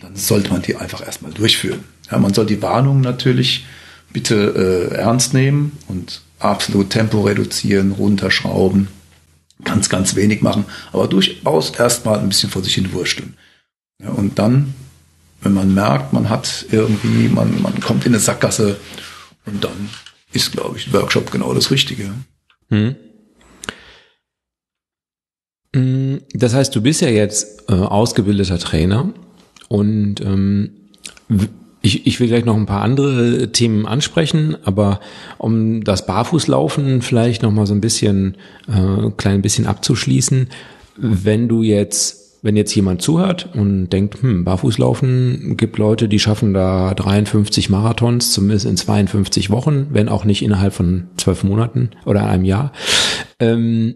dann sollte man die einfach erstmal durchführen. Ja, man soll die Warnung natürlich bitte äh, ernst nehmen und absolut Tempo reduzieren, runterschrauben, ganz, ganz wenig machen, aber durchaus erstmal ein bisschen vor sich hin wursteln. Ja, und dann wenn man merkt, man hat irgendwie, man, man kommt in eine Sackgasse und dann ist, glaube ich, Workshop genau das Richtige. Hm. Das heißt, du bist ja jetzt äh, ausgebildeter Trainer und ähm, ich, ich will gleich noch ein paar andere Themen ansprechen, aber um das Barfußlaufen vielleicht noch mal so ein bisschen, äh, klein bisschen abzuschließen, wenn du jetzt, wenn jetzt jemand zuhört und denkt, hm, Barfußlaufen gibt Leute, die schaffen da 53 Marathons, zumindest in 52 Wochen, wenn auch nicht innerhalb von zwölf Monaten oder einem Jahr. Ähm,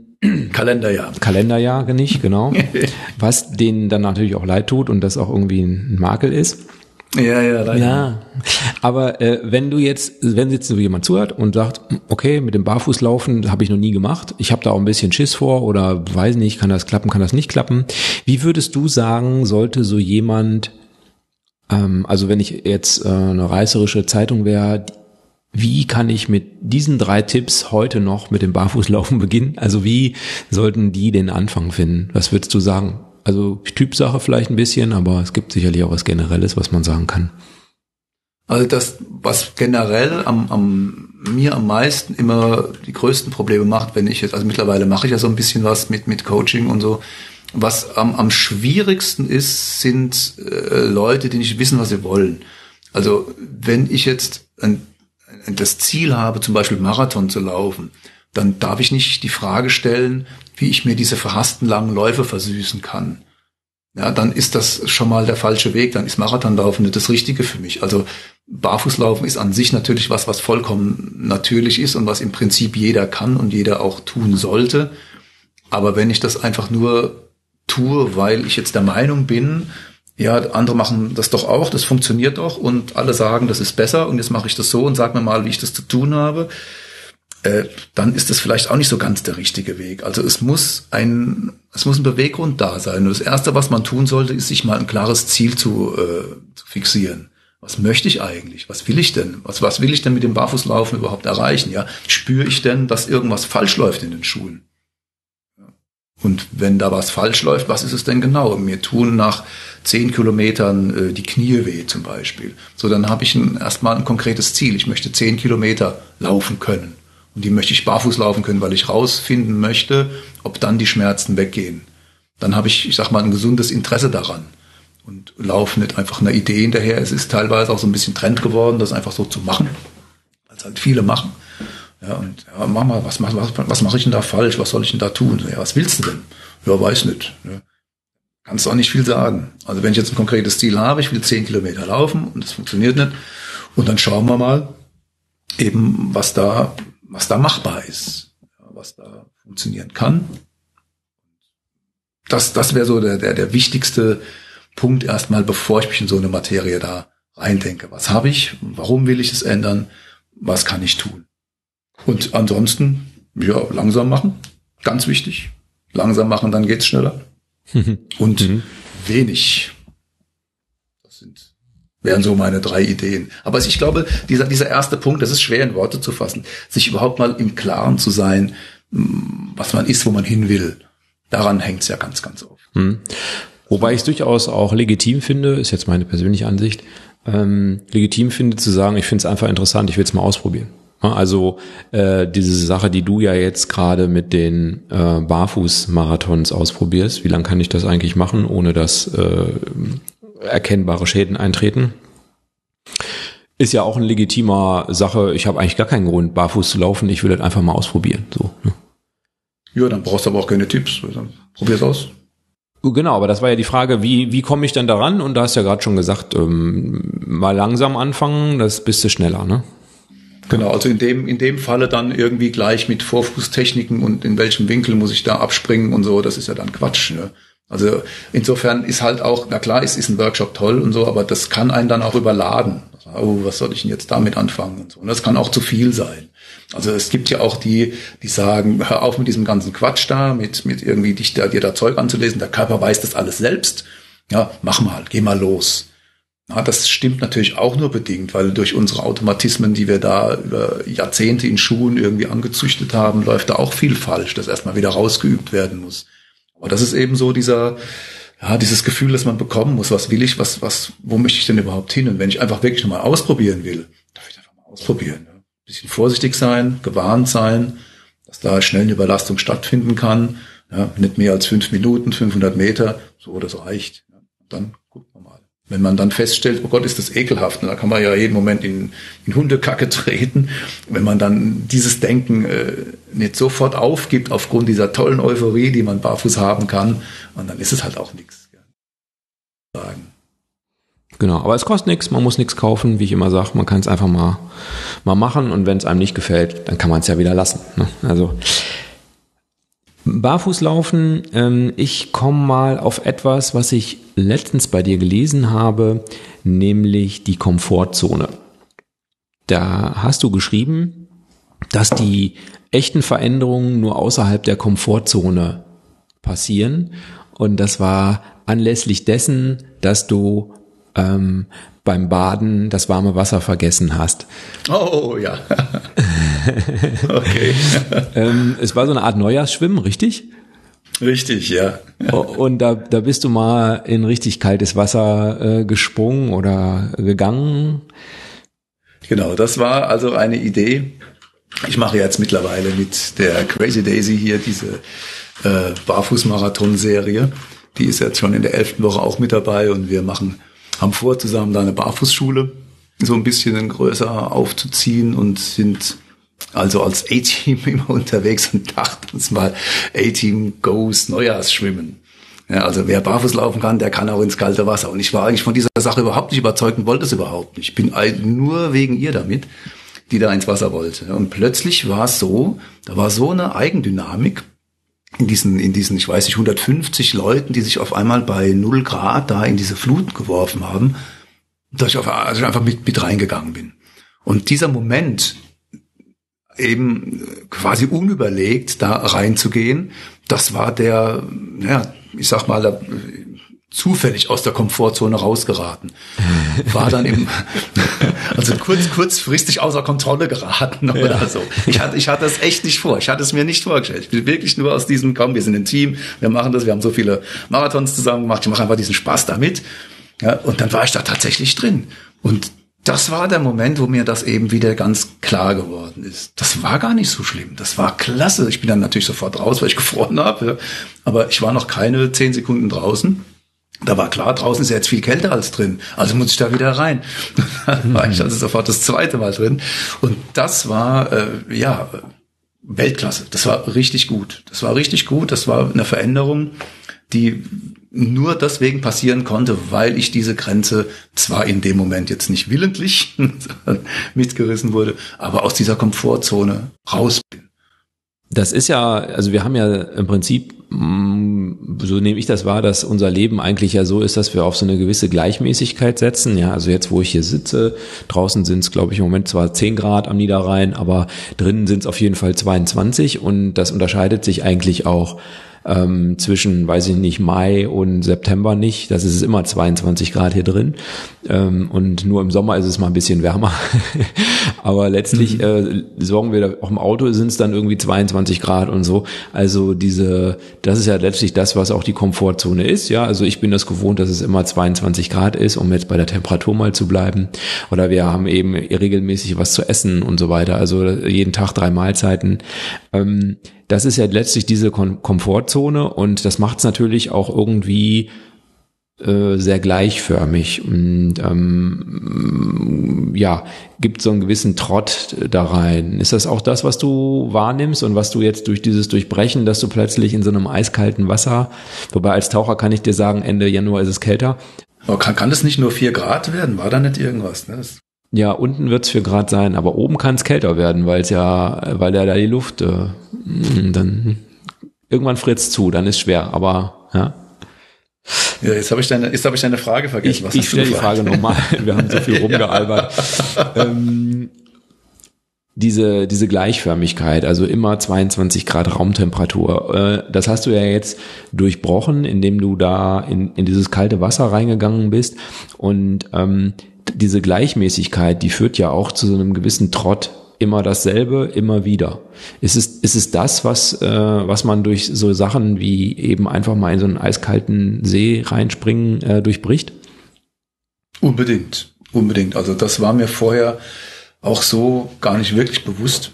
Kalenderjahr. Kalenderjahr nicht, genau. Was denen dann natürlich auch leid tut und das auch irgendwie ein Makel ist. Ja, ja, leider. Ja, aber äh, wenn du jetzt, wenn jetzt so jemand zuhört und sagt, okay, mit dem Barfußlaufen habe ich noch nie gemacht, ich habe da auch ein bisschen Schiss vor oder weiß nicht, kann das klappen, kann das nicht klappen. Wie würdest du sagen, sollte so jemand, ähm, also wenn ich jetzt äh, eine reißerische Zeitung wäre, wie kann ich mit diesen drei Tipps heute noch mit dem Barfußlaufen beginnen? Also wie sollten die den Anfang finden? Was würdest du sagen? Also Typsache vielleicht ein bisschen, aber es gibt sicherlich auch was Generelles, was man sagen kann. Also das, was generell am, am mir am meisten immer die größten Probleme macht, wenn ich jetzt, also mittlerweile mache ich ja so ein bisschen was mit, mit Coaching und so. Was am, am schwierigsten ist, sind äh, Leute, die nicht wissen, was sie wollen. Also wenn ich jetzt ein, ein, das Ziel habe, zum Beispiel Marathon zu laufen, dann darf ich nicht die Frage stellen, wie ich mir diese verhassten langen Läufe versüßen kann. Ja, dann ist das schon mal der falsche Weg, dann ist Marathonlaufen nicht das Richtige für mich. Also Barfußlaufen ist an sich natürlich was, was vollkommen natürlich ist und was im Prinzip jeder kann und jeder auch tun sollte. Aber wenn ich das einfach nur tue, weil ich jetzt der Meinung bin, ja, andere machen das doch auch, das funktioniert doch und alle sagen, das ist besser und jetzt mache ich das so und sag mir mal, wie ich das zu tun habe, äh, dann ist das vielleicht auch nicht so ganz der richtige Weg. Also es muss ein, es muss ein Beweggrund da sein. Und das Erste, was man tun sollte, ist sich mal ein klares Ziel zu, äh, zu fixieren. Was möchte ich eigentlich? Was will ich denn? Was, was will ich denn mit dem Barfußlaufen überhaupt erreichen? Ja, spüre ich denn, dass irgendwas falsch läuft in den Schulen? Und wenn da was falsch läuft, was ist es denn genau? Mir tun nach zehn Kilometern äh, die Knie weh zum Beispiel. So, dann habe ich ein, erstmal ein konkretes Ziel. Ich möchte zehn Kilometer laufen können. Und die möchte ich barfuß laufen können, weil ich rausfinden möchte, ob dann die Schmerzen weggehen. Dann habe ich, ich sag mal, ein gesundes Interesse daran und laufe nicht einfach einer Idee hinterher. Es ist teilweise auch so ein bisschen Trend geworden, das einfach so zu machen, als halt viele machen. Ja, und ja, mach mal, was, was, was mache ich denn da falsch? Was soll ich denn da tun? Ja, was willst du denn? Ja, weiß nicht. Ja. Kannst du auch nicht viel sagen. Also wenn ich jetzt ein konkretes Ziel habe, ich will zehn Kilometer laufen und das funktioniert nicht, und dann schauen wir mal eben, was da was da machbar ist, was da funktionieren kann. Das, das wäre so der, der, der wichtigste Punkt erstmal, bevor ich mich in so eine Materie da reindenke. Was habe ich? Warum will ich es ändern? Was kann ich tun? Und ansonsten, ja, langsam machen. Ganz wichtig. Langsam machen, dann geht's schneller. Und mhm. wenig. Wären so meine drei Ideen. Aber ich glaube, dieser, dieser erste Punkt, das ist schwer in Worte zu fassen, sich überhaupt mal im Klaren zu sein, was man ist, wo man hin will. Daran hängt es ja ganz, ganz oft. Hm. Wobei ich es durchaus auch legitim finde, ist jetzt meine persönliche Ansicht, ähm, legitim finde zu sagen, ich finde es einfach interessant, ich will es mal ausprobieren. Also äh, diese Sache, die du ja jetzt gerade mit den äh, Barfuß-Marathons ausprobierst, wie lange kann ich das eigentlich machen, ohne dass äh, erkennbare Schäden eintreten. Ist ja auch eine legitimer Sache. Ich habe eigentlich gar keinen Grund, barfuß zu laufen. Ich will das einfach mal ausprobieren. So. Ne? Ja, dann brauchst du aber auch keine Tipps. Also, probier's aus. Genau, aber das war ja die Frage, wie, wie komme ich denn daran? Und da hast du ja gerade schon gesagt, ähm, mal langsam anfangen, das bist du schneller, ne? Genau, also in dem, in dem Falle dann irgendwie gleich mit Vorfußtechniken und in welchem Winkel muss ich da abspringen und so, das ist ja dann Quatsch. Ne? Also insofern ist halt auch, na klar, es ist ein Workshop toll und so, aber das kann einen dann auch überladen. Oh, was soll ich denn jetzt damit anfangen und so. Und das kann auch zu viel sein. Also es gibt ja auch die, die sagen, hör auf mit diesem ganzen Quatsch da, mit, mit irgendwie dich da, dir da Zeug anzulesen. Der Körper weiß das alles selbst. Ja, mach mal, geh mal los. Ja, das stimmt natürlich auch nur bedingt, weil durch unsere Automatismen, die wir da über Jahrzehnte in Schuhen irgendwie angezüchtet haben, läuft da auch viel falsch, das erstmal wieder rausgeübt werden muss. Aber das ist eben so dieser, ja, dieses Gefühl, dass man bekommen muss, was will ich, was, was, wo möchte ich denn überhaupt hin? Und wenn ich einfach wirklich nochmal ausprobieren will, darf ich einfach mal ausprobieren. Ja. bisschen vorsichtig sein, gewarnt sein, dass da schnell eine Überlastung stattfinden kann. Ja, nicht mehr als fünf Minuten, 500 Meter, so das reicht. Ja. Dann gucken wir mal. Wenn man dann feststellt, oh Gott, ist das ekelhaft, und da kann man ja jeden Moment in, in Hundekacke treten. Wenn man dann dieses Denken äh, nicht sofort aufgibt aufgrund dieser tollen Euphorie, die man barfuß haben kann, und dann ist es halt auch nichts. Sagen. Genau, aber es kostet nichts, man muss nichts kaufen, wie ich immer sage, man kann es einfach mal, mal machen und wenn es einem nicht gefällt, dann kann man es ja wieder lassen. Ne? Also Barfußlaufen, ähm, ich komme mal auf etwas, was ich letztens bei dir gelesen habe, nämlich die Komfortzone. Da hast du geschrieben, dass die echten Veränderungen nur außerhalb der Komfortzone passieren. Und das war anlässlich dessen, dass du ähm, beim Baden das warme Wasser vergessen hast. Oh ja. okay. ähm, es war so eine Art Neujahrsschwimmen, richtig? Richtig, ja. Und da, da bist du mal in richtig kaltes Wasser äh, gesprungen oder gegangen. Genau, das war also eine Idee. Ich mache jetzt mittlerweile mit der Crazy Daisy hier diese äh, Barfußmarathon-Serie. Die ist jetzt schon in der elften Woche auch mit dabei und wir machen haben vor, zusammen da eine Barfußschule so ein bisschen größer aufzuziehen und sind also als A-Team immer unterwegs und dachten uns mal, A-Team goes Neujahrsschwimmen. Ja, also wer barfuß laufen kann, der kann auch ins kalte Wasser. Und ich war eigentlich von dieser Sache überhaupt nicht überzeugt und wollte es überhaupt nicht. Ich bin nur wegen ihr damit, die da ins Wasser wollte. Und plötzlich war es so, da war so eine Eigendynamik in diesen, in diesen, ich weiß nicht, 150 Leuten, die sich auf einmal bei null Grad da in diese Flut geworfen haben, dass ich, auf, also einfach mit, mit reingegangen bin. Und dieser Moment, eben quasi unüberlegt da reinzugehen, das war der, ja, ich sag mal, zufällig aus der Komfortzone rausgeraten. War dann im, also kurz, kurzfristig außer Kontrolle geraten oder ja. so. Ich hatte, ich hatte das echt nicht vor. Ich hatte es mir nicht vorgestellt. Ich bin wirklich nur aus diesem, komm, wir sind ein Team, wir machen das, wir haben so viele Marathons zusammen gemacht, ich mache einfach diesen Spaß damit. Ja, und dann war ich da tatsächlich drin. Und das war der Moment, wo mir das eben wieder ganz klar geworden ist. Das war gar nicht so schlimm. Das war klasse. Ich bin dann natürlich sofort raus, weil ich gefroren habe. Aber ich war noch keine zehn Sekunden draußen. Da war klar, draußen ist ja jetzt viel kälter als drin. Also muss ich da wieder rein. Dann war ich also sofort das zweite Mal drin. Und das war, äh, ja, Weltklasse. Das war richtig gut. Das war richtig gut. Das war eine Veränderung, die nur deswegen passieren konnte, weil ich diese Grenze zwar in dem Moment jetzt nicht willentlich mitgerissen wurde, aber aus dieser Komfortzone raus bin. Das ist ja, also wir haben ja im Prinzip, so nehme ich das wahr, dass unser Leben eigentlich ja so ist, dass wir auf so eine gewisse Gleichmäßigkeit setzen. Ja, also jetzt, wo ich hier sitze, draußen sind es, glaube ich, im Moment zwar 10 Grad am Niederrhein, aber drinnen sind es auf jeden Fall 22 und das unterscheidet sich eigentlich auch ähm, zwischen, weiß ich nicht, Mai und September nicht. Das ist immer 22 Grad hier drin. Ähm, und nur im Sommer ist es mal ein bisschen wärmer. Aber letztlich mhm. äh, sorgen wir auch im Auto sind es dann irgendwie 22 Grad und so. Also diese, das ist ja letztlich das, was auch die Komfortzone ist. Ja, also ich bin das gewohnt, dass es immer 22 Grad ist, um jetzt bei der Temperatur mal zu bleiben. Oder wir haben eben regelmäßig was zu essen und so weiter. Also jeden Tag drei Mahlzeiten. Ähm, das ist ja letztlich diese Kom Komfortzone und das macht es natürlich auch irgendwie äh, sehr gleichförmig und ähm, ja, gibt so einen gewissen Trott da rein. Ist das auch das, was du wahrnimmst und was du jetzt durch dieses Durchbrechen, dass du plötzlich in so einem eiskalten Wasser, wobei als Taucher kann ich dir sagen, Ende Januar ist es kälter. Aber kann, kann das nicht nur vier Grad werden? War da nicht irgendwas? Ne? Ja, unten wird es 4 Grad sein, aber oben kann es kälter werden, weil es ja, weil ja da die Luft äh, dann irgendwann fritzt zu, dann ist schwer, aber ja. Ja, jetzt habe ich deine, jetzt habe ich deine Frage vergessen. Ich, Was ich stelle die Frage nochmal. Wir haben so viel rumgealbert. ähm, diese, diese Gleichförmigkeit, also immer 22 Grad Raumtemperatur, äh, das hast du ja jetzt durchbrochen, indem du da in, in dieses kalte Wasser reingegangen bist und ähm, diese Gleichmäßigkeit, die führt ja auch zu so einem gewissen Trott immer dasselbe, immer wieder. Ist es, ist es das, was, äh, was man durch so Sachen wie eben einfach mal in so einen eiskalten See reinspringen äh, durchbricht? Unbedingt, unbedingt. Also das war mir vorher auch so gar nicht wirklich bewusst.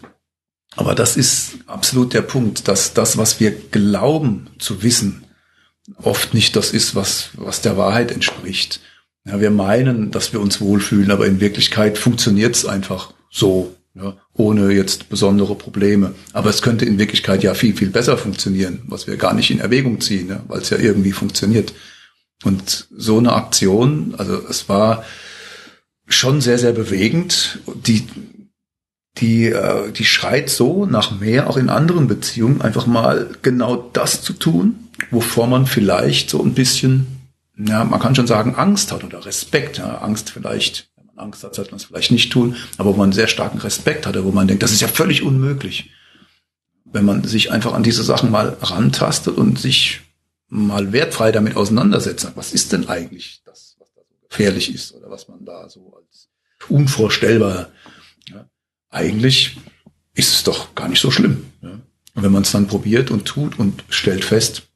Aber das ist absolut der Punkt, dass das, was wir glauben zu wissen, oft nicht das ist, was, was der Wahrheit entspricht. Ja, wir meinen, dass wir uns wohlfühlen, aber in Wirklichkeit funktioniert es einfach so, ja, ohne jetzt besondere Probleme. Aber es könnte in Wirklichkeit ja viel, viel besser funktionieren, was wir gar nicht in Erwägung ziehen, ja, weil es ja irgendwie funktioniert. Und so eine Aktion, also es war schon sehr, sehr bewegend. Die, die, äh, die schreit so nach mehr, auch in anderen Beziehungen, einfach mal genau das zu tun, wovor man vielleicht so ein bisschen, ja, man kann schon sagen, Angst hat oder Respekt. Ja, Angst vielleicht, wenn man Angst hat, sollte man es vielleicht nicht tun, aber wo man einen sehr starken Respekt hatte, wo man denkt, das ist ja völlig unmöglich. Wenn man sich einfach an diese Sachen mal rantastet und sich mal wertfrei damit auseinandersetzt, was ist denn eigentlich das, was da so gefährlich ist oder was man da so als unvorstellbar, ja, eigentlich ist es doch gar nicht so schlimm. Ja. Und wenn man es dann probiert und tut und stellt fest,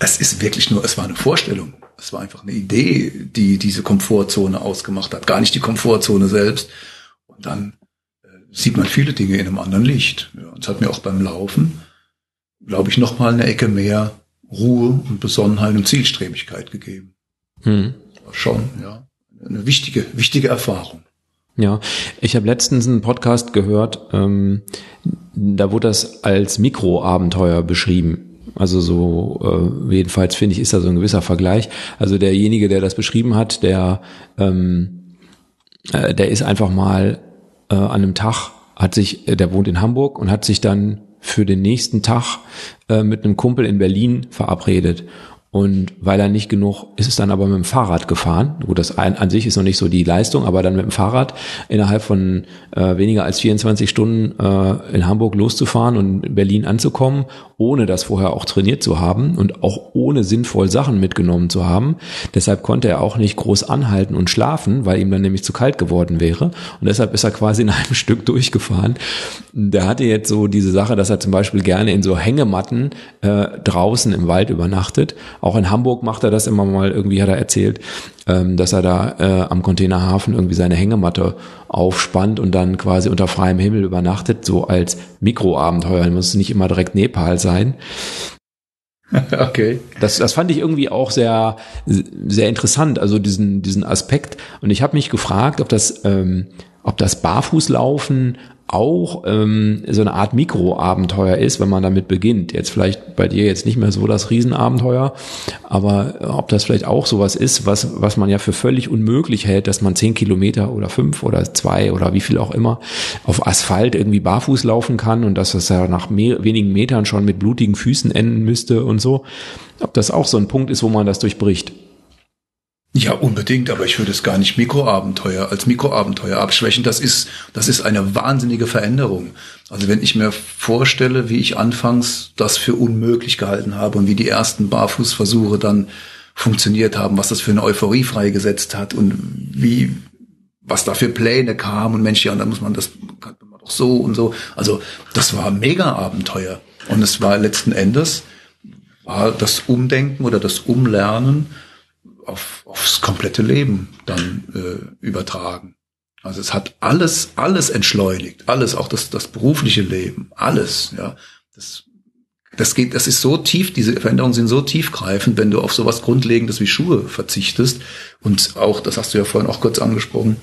es ist wirklich nur, es war eine Vorstellung. Es war einfach eine Idee, die diese Komfortzone ausgemacht hat, gar nicht die Komfortzone selbst. Und dann äh, sieht man viele Dinge in einem anderen Licht. Ja, und es hat mir auch beim Laufen, glaube ich, noch mal eine Ecke mehr Ruhe und Besonnenheit und Zielstrebigkeit gegeben. Hm. Schon, ja, eine wichtige, wichtige Erfahrung. Ja, ich habe letztens einen Podcast gehört, ähm, da wurde das als Mikroabenteuer beschrieben. Also so, äh, jedenfalls finde ich, ist da so ein gewisser Vergleich. Also derjenige, der das beschrieben hat, der, ähm, äh, der ist einfach mal äh, an einem Tag, hat sich, äh, der wohnt in Hamburg und hat sich dann für den nächsten Tag äh, mit einem Kumpel in Berlin verabredet. Und weil er nicht genug, ist es dann aber mit dem Fahrrad gefahren. Gut, das an, an sich ist noch nicht so die Leistung, aber dann mit dem Fahrrad innerhalb von äh, weniger als 24 Stunden äh, in Hamburg loszufahren und in Berlin anzukommen, ohne das vorher auch trainiert zu haben und auch ohne sinnvoll Sachen mitgenommen zu haben. Deshalb konnte er auch nicht groß anhalten und schlafen, weil ihm dann nämlich zu kalt geworden wäre. Und deshalb ist er quasi in einem Stück durchgefahren. Der hatte jetzt so diese Sache, dass er zum Beispiel gerne in so Hängematten äh, draußen im Wald übernachtet auch in Hamburg macht er das immer mal, irgendwie hat er erzählt, ähm, dass er da äh, am Containerhafen irgendwie seine Hängematte aufspannt und dann quasi unter freiem Himmel übernachtet, so als Mikroabenteuer. Muss nicht immer direkt Nepal sein. Okay. Das, das fand ich irgendwie auch sehr, sehr interessant, also diesen, diesen Aspekt. Und ich habe mich gefragt, ob das, ähm, ob das Barfußlaufen auch ähm, so eine Art Mikroabenteuer ist, wenn man damit beginnt. Jetzt vielleicht bei dir jetzt nicht mehr so das Riesenabenteuer, aber ob das vielleicht auch sowas ist, was, was man ja für völlig unmöglich hält, dass man zehn Kilometer oder fünf oder zwei oder wie viel auch immer auf Asphalt irgendwie barfuß laufen kann und dass das ja nach mehr, wenigen Metern schon mit blutigen Füßen enden müsste und so. Ob das auch so ein Punkt ist, wo man das durchbricht. Ja, unbedingt, aber ich würde es gar nicht Mikroabenteuer als Mikroabenteuer abschwächen. Das ist, das ist eine wahnsinnige Veränderung. Also wenn ich mir vorstelle, wie ich anfangs das für unmöglich gehalten habe und wie die ersten Barfußversuche dann funktioniert haben, was das für eine Euphorie freigesetzt hat und wie, was da für Pläne kamen und Mensch, ja, und dann muss man das, kann man doch so und so. Also das war ein Mega-Abenteuer. Und es war letzten Endes, war das Umdenken oder das Umlernen auf, aufs komplette Leben dann äh, übertragen. Also es hat alles, alles entschleunigt, alles, auch das, das berufliche Leben, alles, ja. Das, das geht, das ist so tief, diese Veränderungen sind so tiefgreifend, wenn du auf sowas Grundlegendes wie Schuhe verzichtest. Und auch, das hast du ja vorhin auch kurz angesprochen,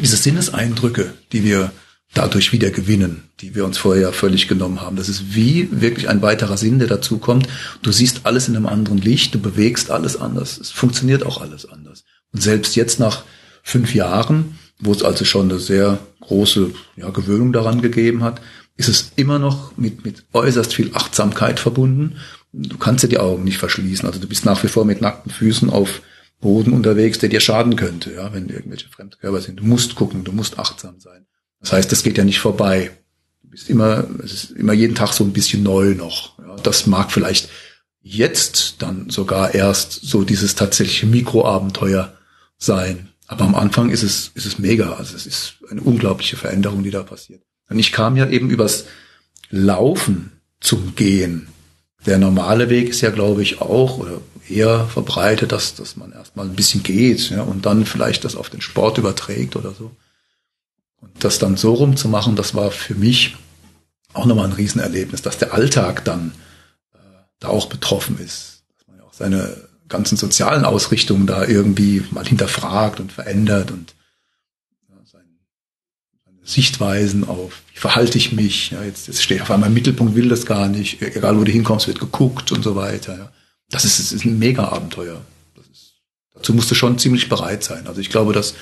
diese Sinneseindrücke, die wir dadurch wieder gewinnen, die wir uns vorher völlig genommen haben. Das ist wie wirklich ein weiterer Sinn, der dazu kommt. Du siehst alles in einem anderen Licht, du bewegst alles anders. Es funktioniert auch alles anders. Und selbst jetzt nach fünf Jahren, wo es also schon eine sehr große ja, Gewöhnung daran gegeben hat, ist es immer noch mit, mit äußerst viel Achtsamkeit verbunden. Du kannst dir die Augen nicht verschließen. Also du bist nach wie vor mit nackten Füßen auf Boden unterwegs, der dir schaden könnte, ja, wenn irgendwelche Fremdkörper sind. Du musst gucken, du musst achtsam sein. Das heißt, das geht ja nicht vorbei. Du bist immer, es ist immer jeden Tag so ein bisschen neu noch. Ja, das mag vielleicht jetzt dann sogar erst so dieses tatsächliche Mikroabenteuer sein. Aber am Anfang ist es, ist es mega. Also es ist eine unglaubliche Veränderung, die da passiert. Und ich kam ja eben übers Laufen zum Gehen. Der normale Weg ist ja, glaube ich, auch oder eher verbreitet, dass, dass man erstmal ein bisschen geht ja, und dann vielleicht das auf den Sport überträgt oder so. Und das dann so rumzumachen, das war für mich auch nochmal ein Riesenerlebnis, dass der Alltag dann äh, da auch betroffen ist. Dass man ja auch seine ganzen sozialen Ausrichtungen da irgendwie mal hinterfragt und verändert und ja, seine, Sichtweisen auf, wie verhalte ich mich, ja, jetzt, jetzt steht auf einmal im Mittelpunkt, will das gar nicht, egal wo du hinkommst, wird geguckt und so weiter. Ja. Das ist, das ist ein Mega-Abenteuer. Dazu musst du schon ziemlich bereit sein. Also ich glaube, dass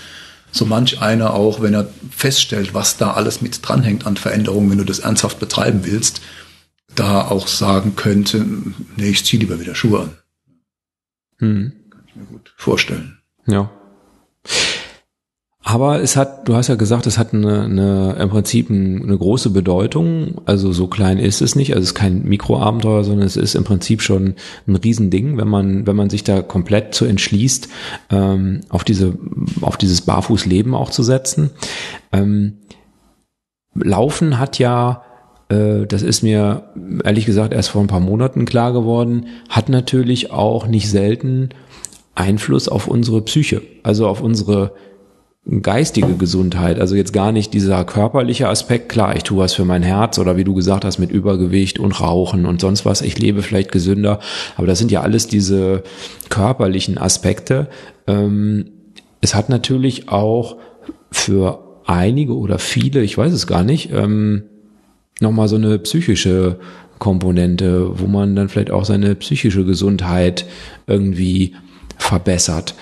so manch einer auch, wenn er feststellt, was da alles mit dranhängt an Veränderungen, wenn du das ernsthaft betreiben willst, da auch sagen könnte, nee, ich ziehe lieber wieder Schuhe an. Hm. Kann ich mir gut vorstellen. Ja. Aber es hat, du hast ja gesagt, es hat eine, eine im Prinzip eine große Bedeutung. Also so klein ist es nicht. Also es ist kein Mikroabenteuer, sondern es ist im Prinzip schon ein Riesending, wenn man, wenn man sich da komplett zu entschließt, ähm, auf diese, auf dieses Barfußleben auch zu setzen. Ähm, Laufen hat ja, äh, das ist mir ehrlich gesagt erst vor ein paar Monaten klar geworden, hat natürlich auch nicht selten Einfluss auf unsere Psyche, also auf unsere geistige Gesundheit, also jetzt gar nicht dieser körperliche Aspekt, klar, ich tue was für mein Herz oder wie du gesagt hast, mit Übergewicht und Rauchen und sonst was, ich lebe vielleicht gesünder, aber das sind ja alles diese körperlichen Aspekte. Ähm, es hat natürlich auch für einige oder viele, ich weiß es gar nicht, ähm, nochmal so eine psychische Komponente, wo man dann vielleicht auch seine psychische Gesundheit irgendwie verbessert.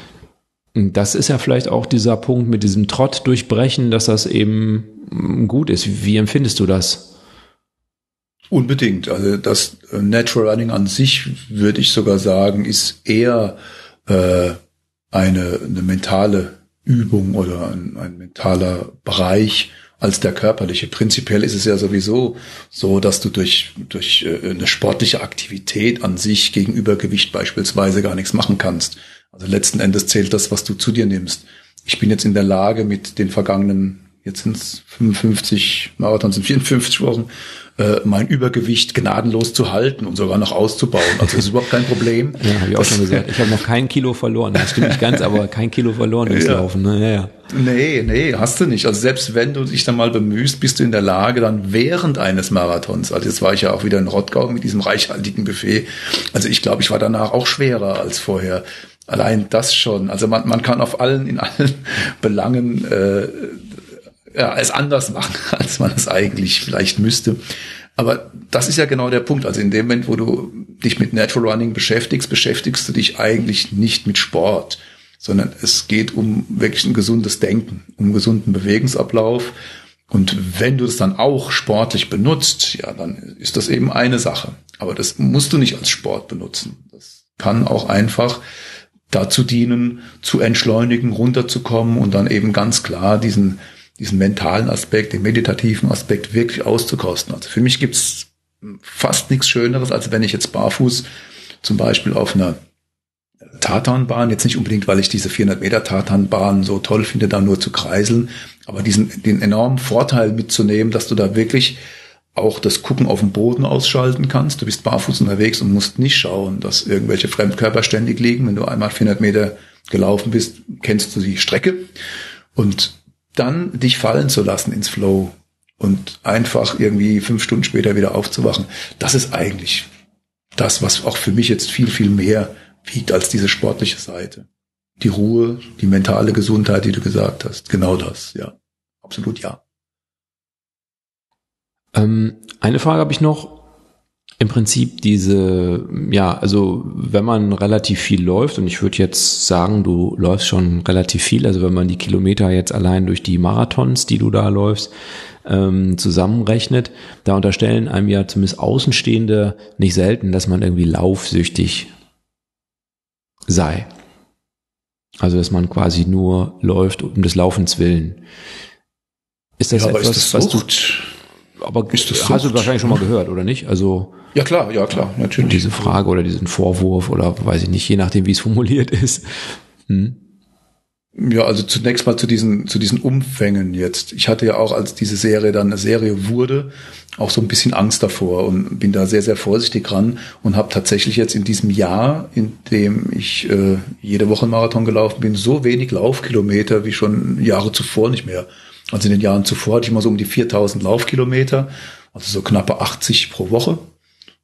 Das ist ja vielleicht auch dieser Punkt mit diesem Trott durchbrechen, dass das eben gut ist. Wie empfindest du das? Unbedingt. Also das äh, Natural Running an sich, würde ich sogar sagen, ist eher äh, eine, eine mentale Übung oder ein, ein mentaler Bereich als der körperliche. Prinzipiell ist es ja sowieso so, dass du durch, durch äh, eine sportliche Aktivität an sich gegen Übergewicht beispielsweise gar nichts machen kannst. Also letzten Endes zählt das, was du zu dir nimmst. Ich bin jetzt in der Lage, mit den vergangenen, jetzt sind es 55 Marathons in 54 Wochen, äh, mein Übergewicht gnadenlos zu halten und sogar noch auszubauen. Also das ist überhaupt kein Problem. Ja, habe ich auch schon gesagt. Ich habe noch kein Kilo verloren. Das stimmt nicht ganz, aber kein Kilo verloren durchs ja. Laufen. Ne? Ja, ja. Nee, nee, hast du nicht. Also selbst wenn du dich dann mal bemühst, bist du in der Lage, dann während eines Marathons, also jetzt war ich ja auch wieder in Rottgau mit diesem reichhaltigen Buffet, also ich glaube, ich war danach auch schwerer als vorher. Allein das schon. Also man, man kann auf allen, in allen Belangen äh, ja, es anders machen, als man es eigentlich vielleicht müsste. Aber das ist ja genau der Punkt. Also in dem Moment, wo du dich mit Natural Running beschäftigst, beschäftigst du dich eigentlich nicht mit Sport, sondern es geht um wirklich ein gesundes Denken, um gesunden Bewegungsablauf. Und wenn du das dann auch sportlich benutzt, ja, dann ist das eben eine Sache. Aber das musst du nicht als Sport benutzen. Das kann auch einfach dazu dienen, zu entschleunigen, runterzukommen und dann eben ganz klar diesen diesen mentalen Aspekt, den meditativen Aspekt wirklich auszukosten. Also für mich gibt's fast nichts Schöneres, als wenn ich jetzt barfuß zum Beispiel auf einer Tatanbahn, jetzt nicht unbedingt, weil ich diese 400 Meter Tatanbahn so toll finde, da nur zu kreiseln, aber diesen, den enormen Vorteil mitzunehmen, dass du da wirklich auch das Gucken auf dem Boden ausschalten kannst. Du bist barfuß unterwegs und musst nicht schauen, dass irgendwelche Fremdkörper ständig liegen. Wenn du einmal 400 Meter gelaufen bist, kennst du die Strecke. Und dann dich fallen zu lassen ins Flow und einfach irgendwie fünf Stunden später wieder aufzuwachen, das ist eigentlich das, was auch für mich jetzt viel, viel mehr wiegt als diese sportliche Seite. Die Ruhe, die mentale Gesundheit, die du gesagt hast, genau das, ja. Absolut ja. Ähm, eine Frage habe ich noch im Prinzip diese, ja, also wenn man relativ viel läuft, und ich würde jetzt sagen, du läufst schon relativ viel, also wenn man die Kilometer jetzt allein durch die Marathons, die du da läufst, ähm, zusammenrechnet, da unterstellen einem ja zumindest Außenstehende nicht selten, dass man irgendwie laufsüchtig sei. Also dass man quasi nur läuft um des Laufens willen. Ist das ja, etwas, ist das was du aber hast du wahrscheinlich schon mal gehört, oder nicht? Also ja klar, ja klar, natürlich. Diese Frage oder diesen Vorwurf oder weiß ich nicht, je nachdem, wie es formuliert ist. Hm. Ja, also zunächst mal zu diesen, zu diesen Umfängen jetzt. Ich hatte ja auch, als diese Serie dann eine Serie wurde, auch so ein bisschen Angst davor und bin da sehr, sehr vorsichtig ran und habe tatsächlich jetzt in diesem Jahr, in dem ich äh, jede Woche einen Marathon gelaufen bin, so wenig Laufkilometer wie schon Jahre zuvor nicht mehr. Also in den Jahren zuvor hatte ich immer so um die 4000 Laufkilometer, also so knappe 80 pro Woche.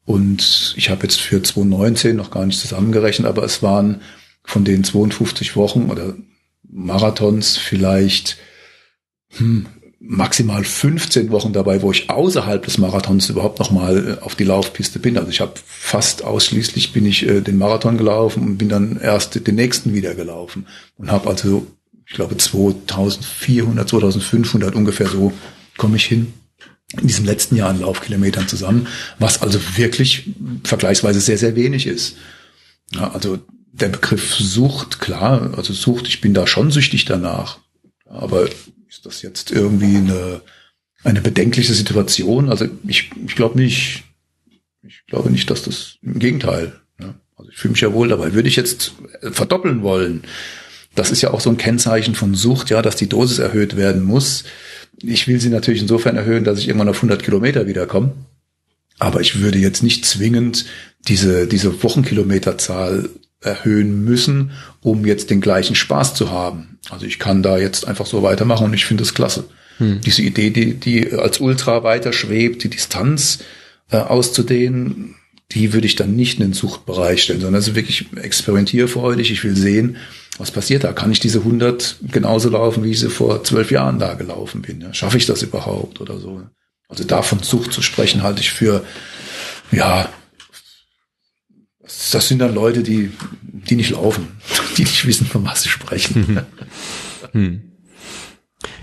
Und ich habe jetzt für 2019 noch gar nicht zusammengerechnet, aber es waren von den 52 Wochen oder Marathons vielleicht hm, maximal 15 Wochen dabei, wo ich außerhalb des Marathons überhaupt noch mal äh, auf die Laufpiste bin. Also ich habe fast ausschließlich bin ich äh, den Marathon gelaufen und bin dann erst den nächsten wieder gelaufen und habe also ich glaube 2400, 2500 ungefähr so komme ich hin in diesem letzten Jahr an Laufkilometern zusammen, was also wirklich vergleichsweise sehr sehr wenig ist. Ja, also der Begriff Sucht, klar, also Sucht, ich bin da schon süchtig danach. Aber ist das jetzt irgendwie eine, eine bedenkliche Situation? Also ich, ich glaube nicht. Ich glaube nicht, dass das im Gegenteil. Ne? Also ich fühle mich ja wohl dabei. Würde ich jetzt verdoppeln wollen, das ist ja auch so ein Kennzeichen von Sucht, ja, dass die Dosis erhöht werden muss. Ich will sie natürlich insofern erhöhen, dass ich irgendwann auf 100 Kilometer wiederkomme. Aber ich würde jetzt nicht zwingend diese, diese Wochenkilometerzahl erhöhen müssen, um jetzt den gleichen Spaß zu haben. Also ich kann da jetzt einfach so weitermachen und ich finde es klasse. Hm. Diese Idee, die, die als Ultra weiter schwebt, die Distanz äh, auszudehnen, die würde ich dann nicht in den Suchtbereich stellen, sondern es ist wirklich experimentierfreudig. Ich will sehen, was passiert da? Kann ich diese 100 genauso laufen, wie ich sie vor zwölf Jahren da gelaufen bin? Ja? Schaffe ich das überhaupt oder so? Also davon Sucht zu sprechen, halte ich für, ja, das sind dann Leute, die, die nicht laufen, die nicht wissen, von was sie sprechen. Hm.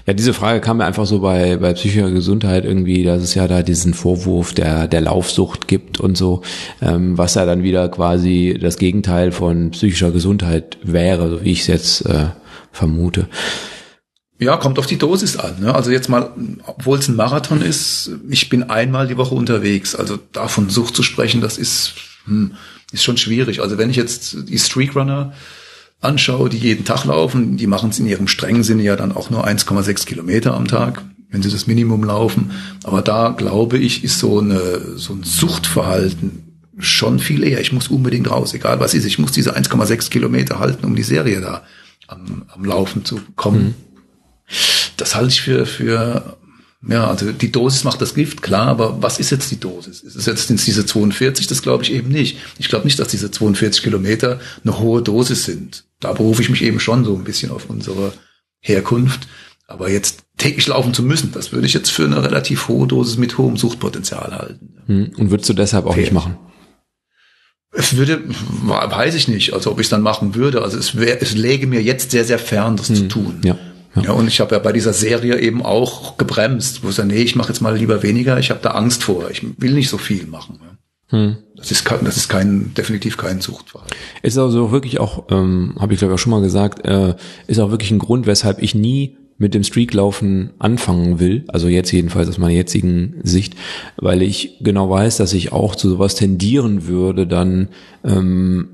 Ja, diese Frage kam mir einfach so bei, bei psychischer Gesundheit irgendwie, dass es ja da diesen Vorwurf der, der Laufsucht gibt und so, ähm, was ja dann wieder quasi das Gegenteil von psychischer Gesundheit wäre, so wie ich es jetzt äh, vermute. Ja, kommt auf die Dosis an. Ne? Also jetzt mal, obwohl es ein Marathon ist, ich bin einmal die Woche unterwegs. Also davon Sucht zu sprechen, das ist, hm, ist schon schwierig. Also wenn ich jetzt die Streakrunner anschaue, die jeden Tag laufen, die machen es in ihrem strengen Sinne ja dann auch nur 1,6 Kilometer am Tag, wenn sie das Minimum laufen. Aber da glaube ich, ist so eine, so ein Suchtverhalten schon viel eher. Ich muss unbedingt raus, egal was ist. Ich muss diese 1,6 Kilometer halten, um die Serie da am, am Laufen zu kommen. Mhm. Das halte ich für, für ja, also die Dosis macht das Gift, klar, aber was ist jetzt die Dosis? Ist es jetzt diese 42? Das glaube ich eben nicht. Ich glaube nicht, dass diese 42 Kilometer eine hohe Dosis sind. Da berufe ich mich eben schon so ein bisschen auf unsere Herkunft. Aber jetzt täglich laufen zu müssen, das würde ich jetzt für eine relativ hohe Dosis mit hohem Suchtpotenzial halten. Hm, und würdest du deshalb auch Fair. nicht machen? Es würde, weiß ich nicht, also ob ich es dann machen würde. Also es wäre, es läge mir jetzt sehr, sehr fern, das hm, zu tun. Ja. Ja. ja, und ich habe ja bei dieser Serie eben auch gebremst, wo ich sage, nee, ich mache jetzt mal lieber weniger, ich habe da Angst vor, ich will nicht so viel machen. Hm. Das ist kein, das ist kein definitiv kein Suchtverhalten. Ist also wirklich auch, ähm, habe ich glaube ich auch schon mal gesagt, äh, ist auch wirklich ein Grund, weshalb ich nie mit dem Streaklaufen anfangen will, also jetzt jedenfalls aus meiner jetzigen Sicht, weil ich genau weiß, dass ich auch zu sowas tendieren würde, dann ähm,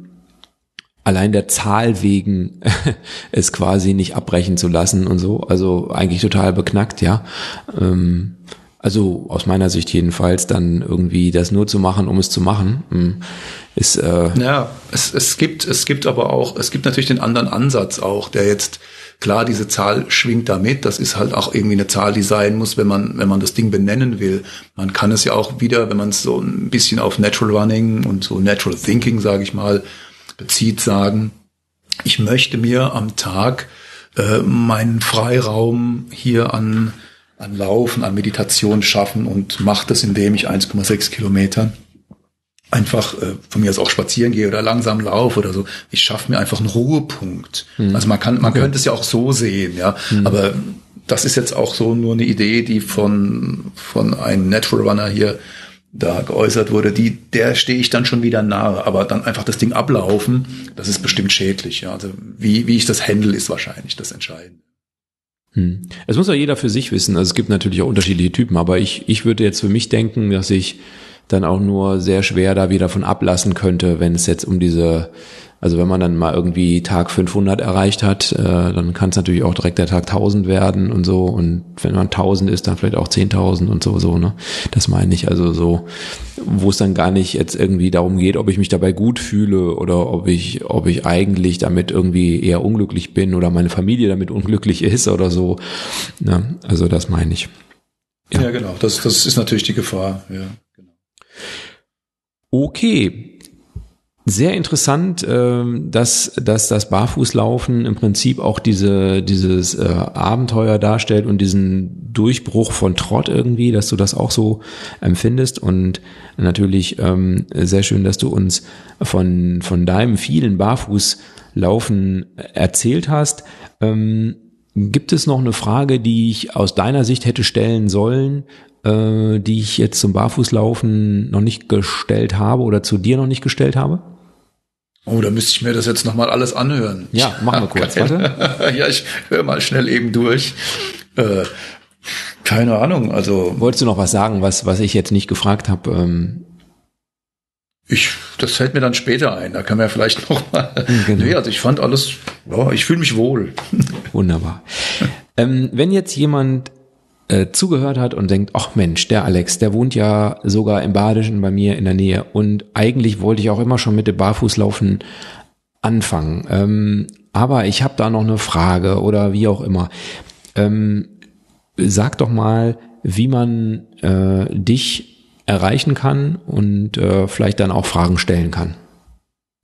allein der Zahl wegen es quasi nicht abbrechen zu lassen und so. Also eigentlich total beknackt, ja. Ähm, also aus meiner Sicht jedenfalls, dann irgendwie das nur zu machen, um es zu machen, hm, ist äh ja. Es, es gibt es gibt aber auch es gibt natürlich den anderen Ansatz auch, der jetzt klar diese Zahl schwingt damit. Das ist halt auch irgendwie eine Zahl, die sein muss, wenn man wenn man das Ding benennen will. Man kann es ja auch wieder, wenn man es so ein bisschen auf Natural Running und so Natural Thinking, sage ich mal, bezieht, sagen, ich möchte mir am Tag äh, meinen Freiraum hier an, an Laufen, an Meditation schaffen und mache das, indem ich 1,6 Kilometer einfach äh, von mir aus auch spazieren gehe oder langsam laufe oder so. Ich schaffe mir einfach einen Ruhepunkt. Mhm. Also man kann, man okay. könnte es ja auch so sehen, ja. Mhm. Aber das ist jetzt auch so nur eine Idee, die von, von einem Natural Runner hier da geäußert wurde, die, der stehe ich dann schon wieder nahe. Aber dann einfach das Ding ablaufen, das ist bestimmt schädlich. Ja. Also wie, wie ich das handle, ist wahrscheinlich das Entscheidende. Hm. Es muss ja jeder für sich wissen. Also es gibt natürlich auch unterschiedliche Typen, aber ich, ich würde jetzt für mich denken, dass ich dann auch nur sehr schwer da wieder von ablassen könnte, wenn es jetzt um diese also wenn man dann mal irgendwie Tag 500 erreicht hat, äh, dann kann es natürlich auch direkt der Tag 1000 werden und so. Und wenn man 1000 ist, dann vielleicht auch 10.000 und so, so, ne? Das meine ich also so, wo es dann gar nicht jetzt irgendwie darum geht, ob ich mich dabei gut fühle oder ob ich, ob ich eigentlich damit irgendwie eher unglücklich bin oder meine Familie damit unglücklich ist oder so. Ne? Also das meine ich. Ja. ja, genau. Das, das ist natürlich die Gefahr. Ja, genau. Okay, sehr interessant, ähm, dass, dass das Barfußlaufen im Prinzip auch diese, dieses äh, Abenteuer darstellt und diesen Durchbruch von Trott irgendwie, dass du das auch so empfindest und natürlich ähm, sehr schön, dass du uns von, von deinem vielen Barfußlaufen erzählt hast. Ähm, gibt es noch eine Frage, die ich aus deiner Sicht hätte stellen sollen, äh, die ich jetzt zum Barfußlaufen noch nicht gestellt habe oder zu dir noch nicht gestellt habe? Oh, da müsste ich mir das jetzt nochmal alles anhören. Ja, machen wir kurz, warte. ja, ich höre mal schnell eben durch. Äh, keine Ahnung, also. Wolltest du noch was sagen, was, was ich jetzt nicht gefragt habe? Ähm ich, das fällt mir dann später ein. Da kann man ja vielleicht noch mal. Genau. Nee, also ich fand alles, ja, ich fühle mich wohl. Wunderbar. ähm, wenn jetzt jemand äh, zugehört hat und denkt, ach Mensch, der Alex, der wohnt ja sogar im Badischen bei mir in der Nähe und eigentlich wollte ich auch immer schon mit dem Barfußlaufen anfangen. Ähm, aber ich habe da noch eine Frage oder wie auch immer. Ähm, sag doch mal, wie man äh, dich erreichen kann und äh, vielleicht dann auch Fragen stellen kann.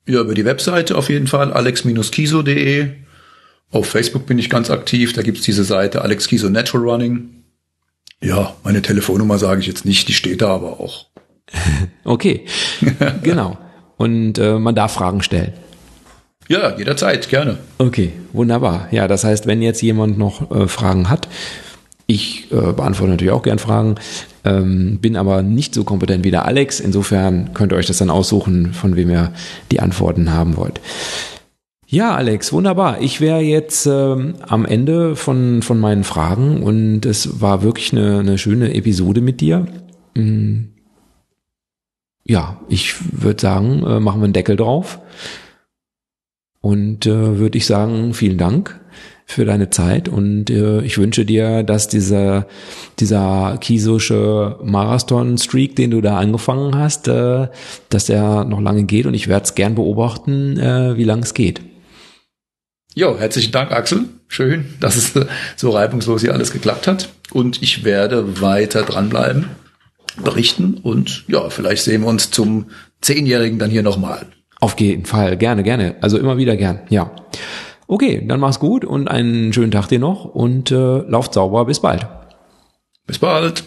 Ja, über die Webseite auf jeden Fall, alex-kiso.de. Auf Facebook bin ich ganz aktiv, da gibt's diese Seite Alex Kiso Natural Running. Ja, meine Telefonnummer sage ich jetzt nicht, die steht da aber auch. okay, genau. Und äh, man darf Fragen stellen. Ja, jederzeit, gerne. Okay, wunderbar. Ja, das heißt, wenn jetzt jemand noch äh, Fragen hat, ich äh, beantworte natürlich auch gern Fragen, ähm, bin aber nicht so kompetent wie der Alex. Insofern könnt ihr euch das dann aussuchen, von wem ihr die Antworten haben wollt. Ja, Alex, wunderbar. Ich wäre jetzt ähm, am Ende von, von meinen Fragen und es war wirklich eine, eine schöne Episode mit dir. Mhm. Ja, ich würde sagen, äh, machen wir einen Deckel drauf. Und äh, würde ich sagen, vielen Dank für deine Zeit und äh, ich wünsche dir, dass dieser, dieser kiesische Marathon-Streak, den du da angefangen hast, äh, dass der noch lange geht und ich werde es gern beobachten, äh, wie lange es geht. Jo, herzlichen Dank, Axel. Schön, dass es so reibungslos hier alles geklappt hat. Und ich werde weiter dranbleiben, berichten und ja, vielleicht sehen wir uns zum Zehnjährigen dann hier nochmal. Auf jeden Fall, gerne, gerne. Also immer wieder gern, ja. Okay, dann mach's gut und einen schönen Tag dir noch und äh, lauft sauber. Bis bald. Bis bald.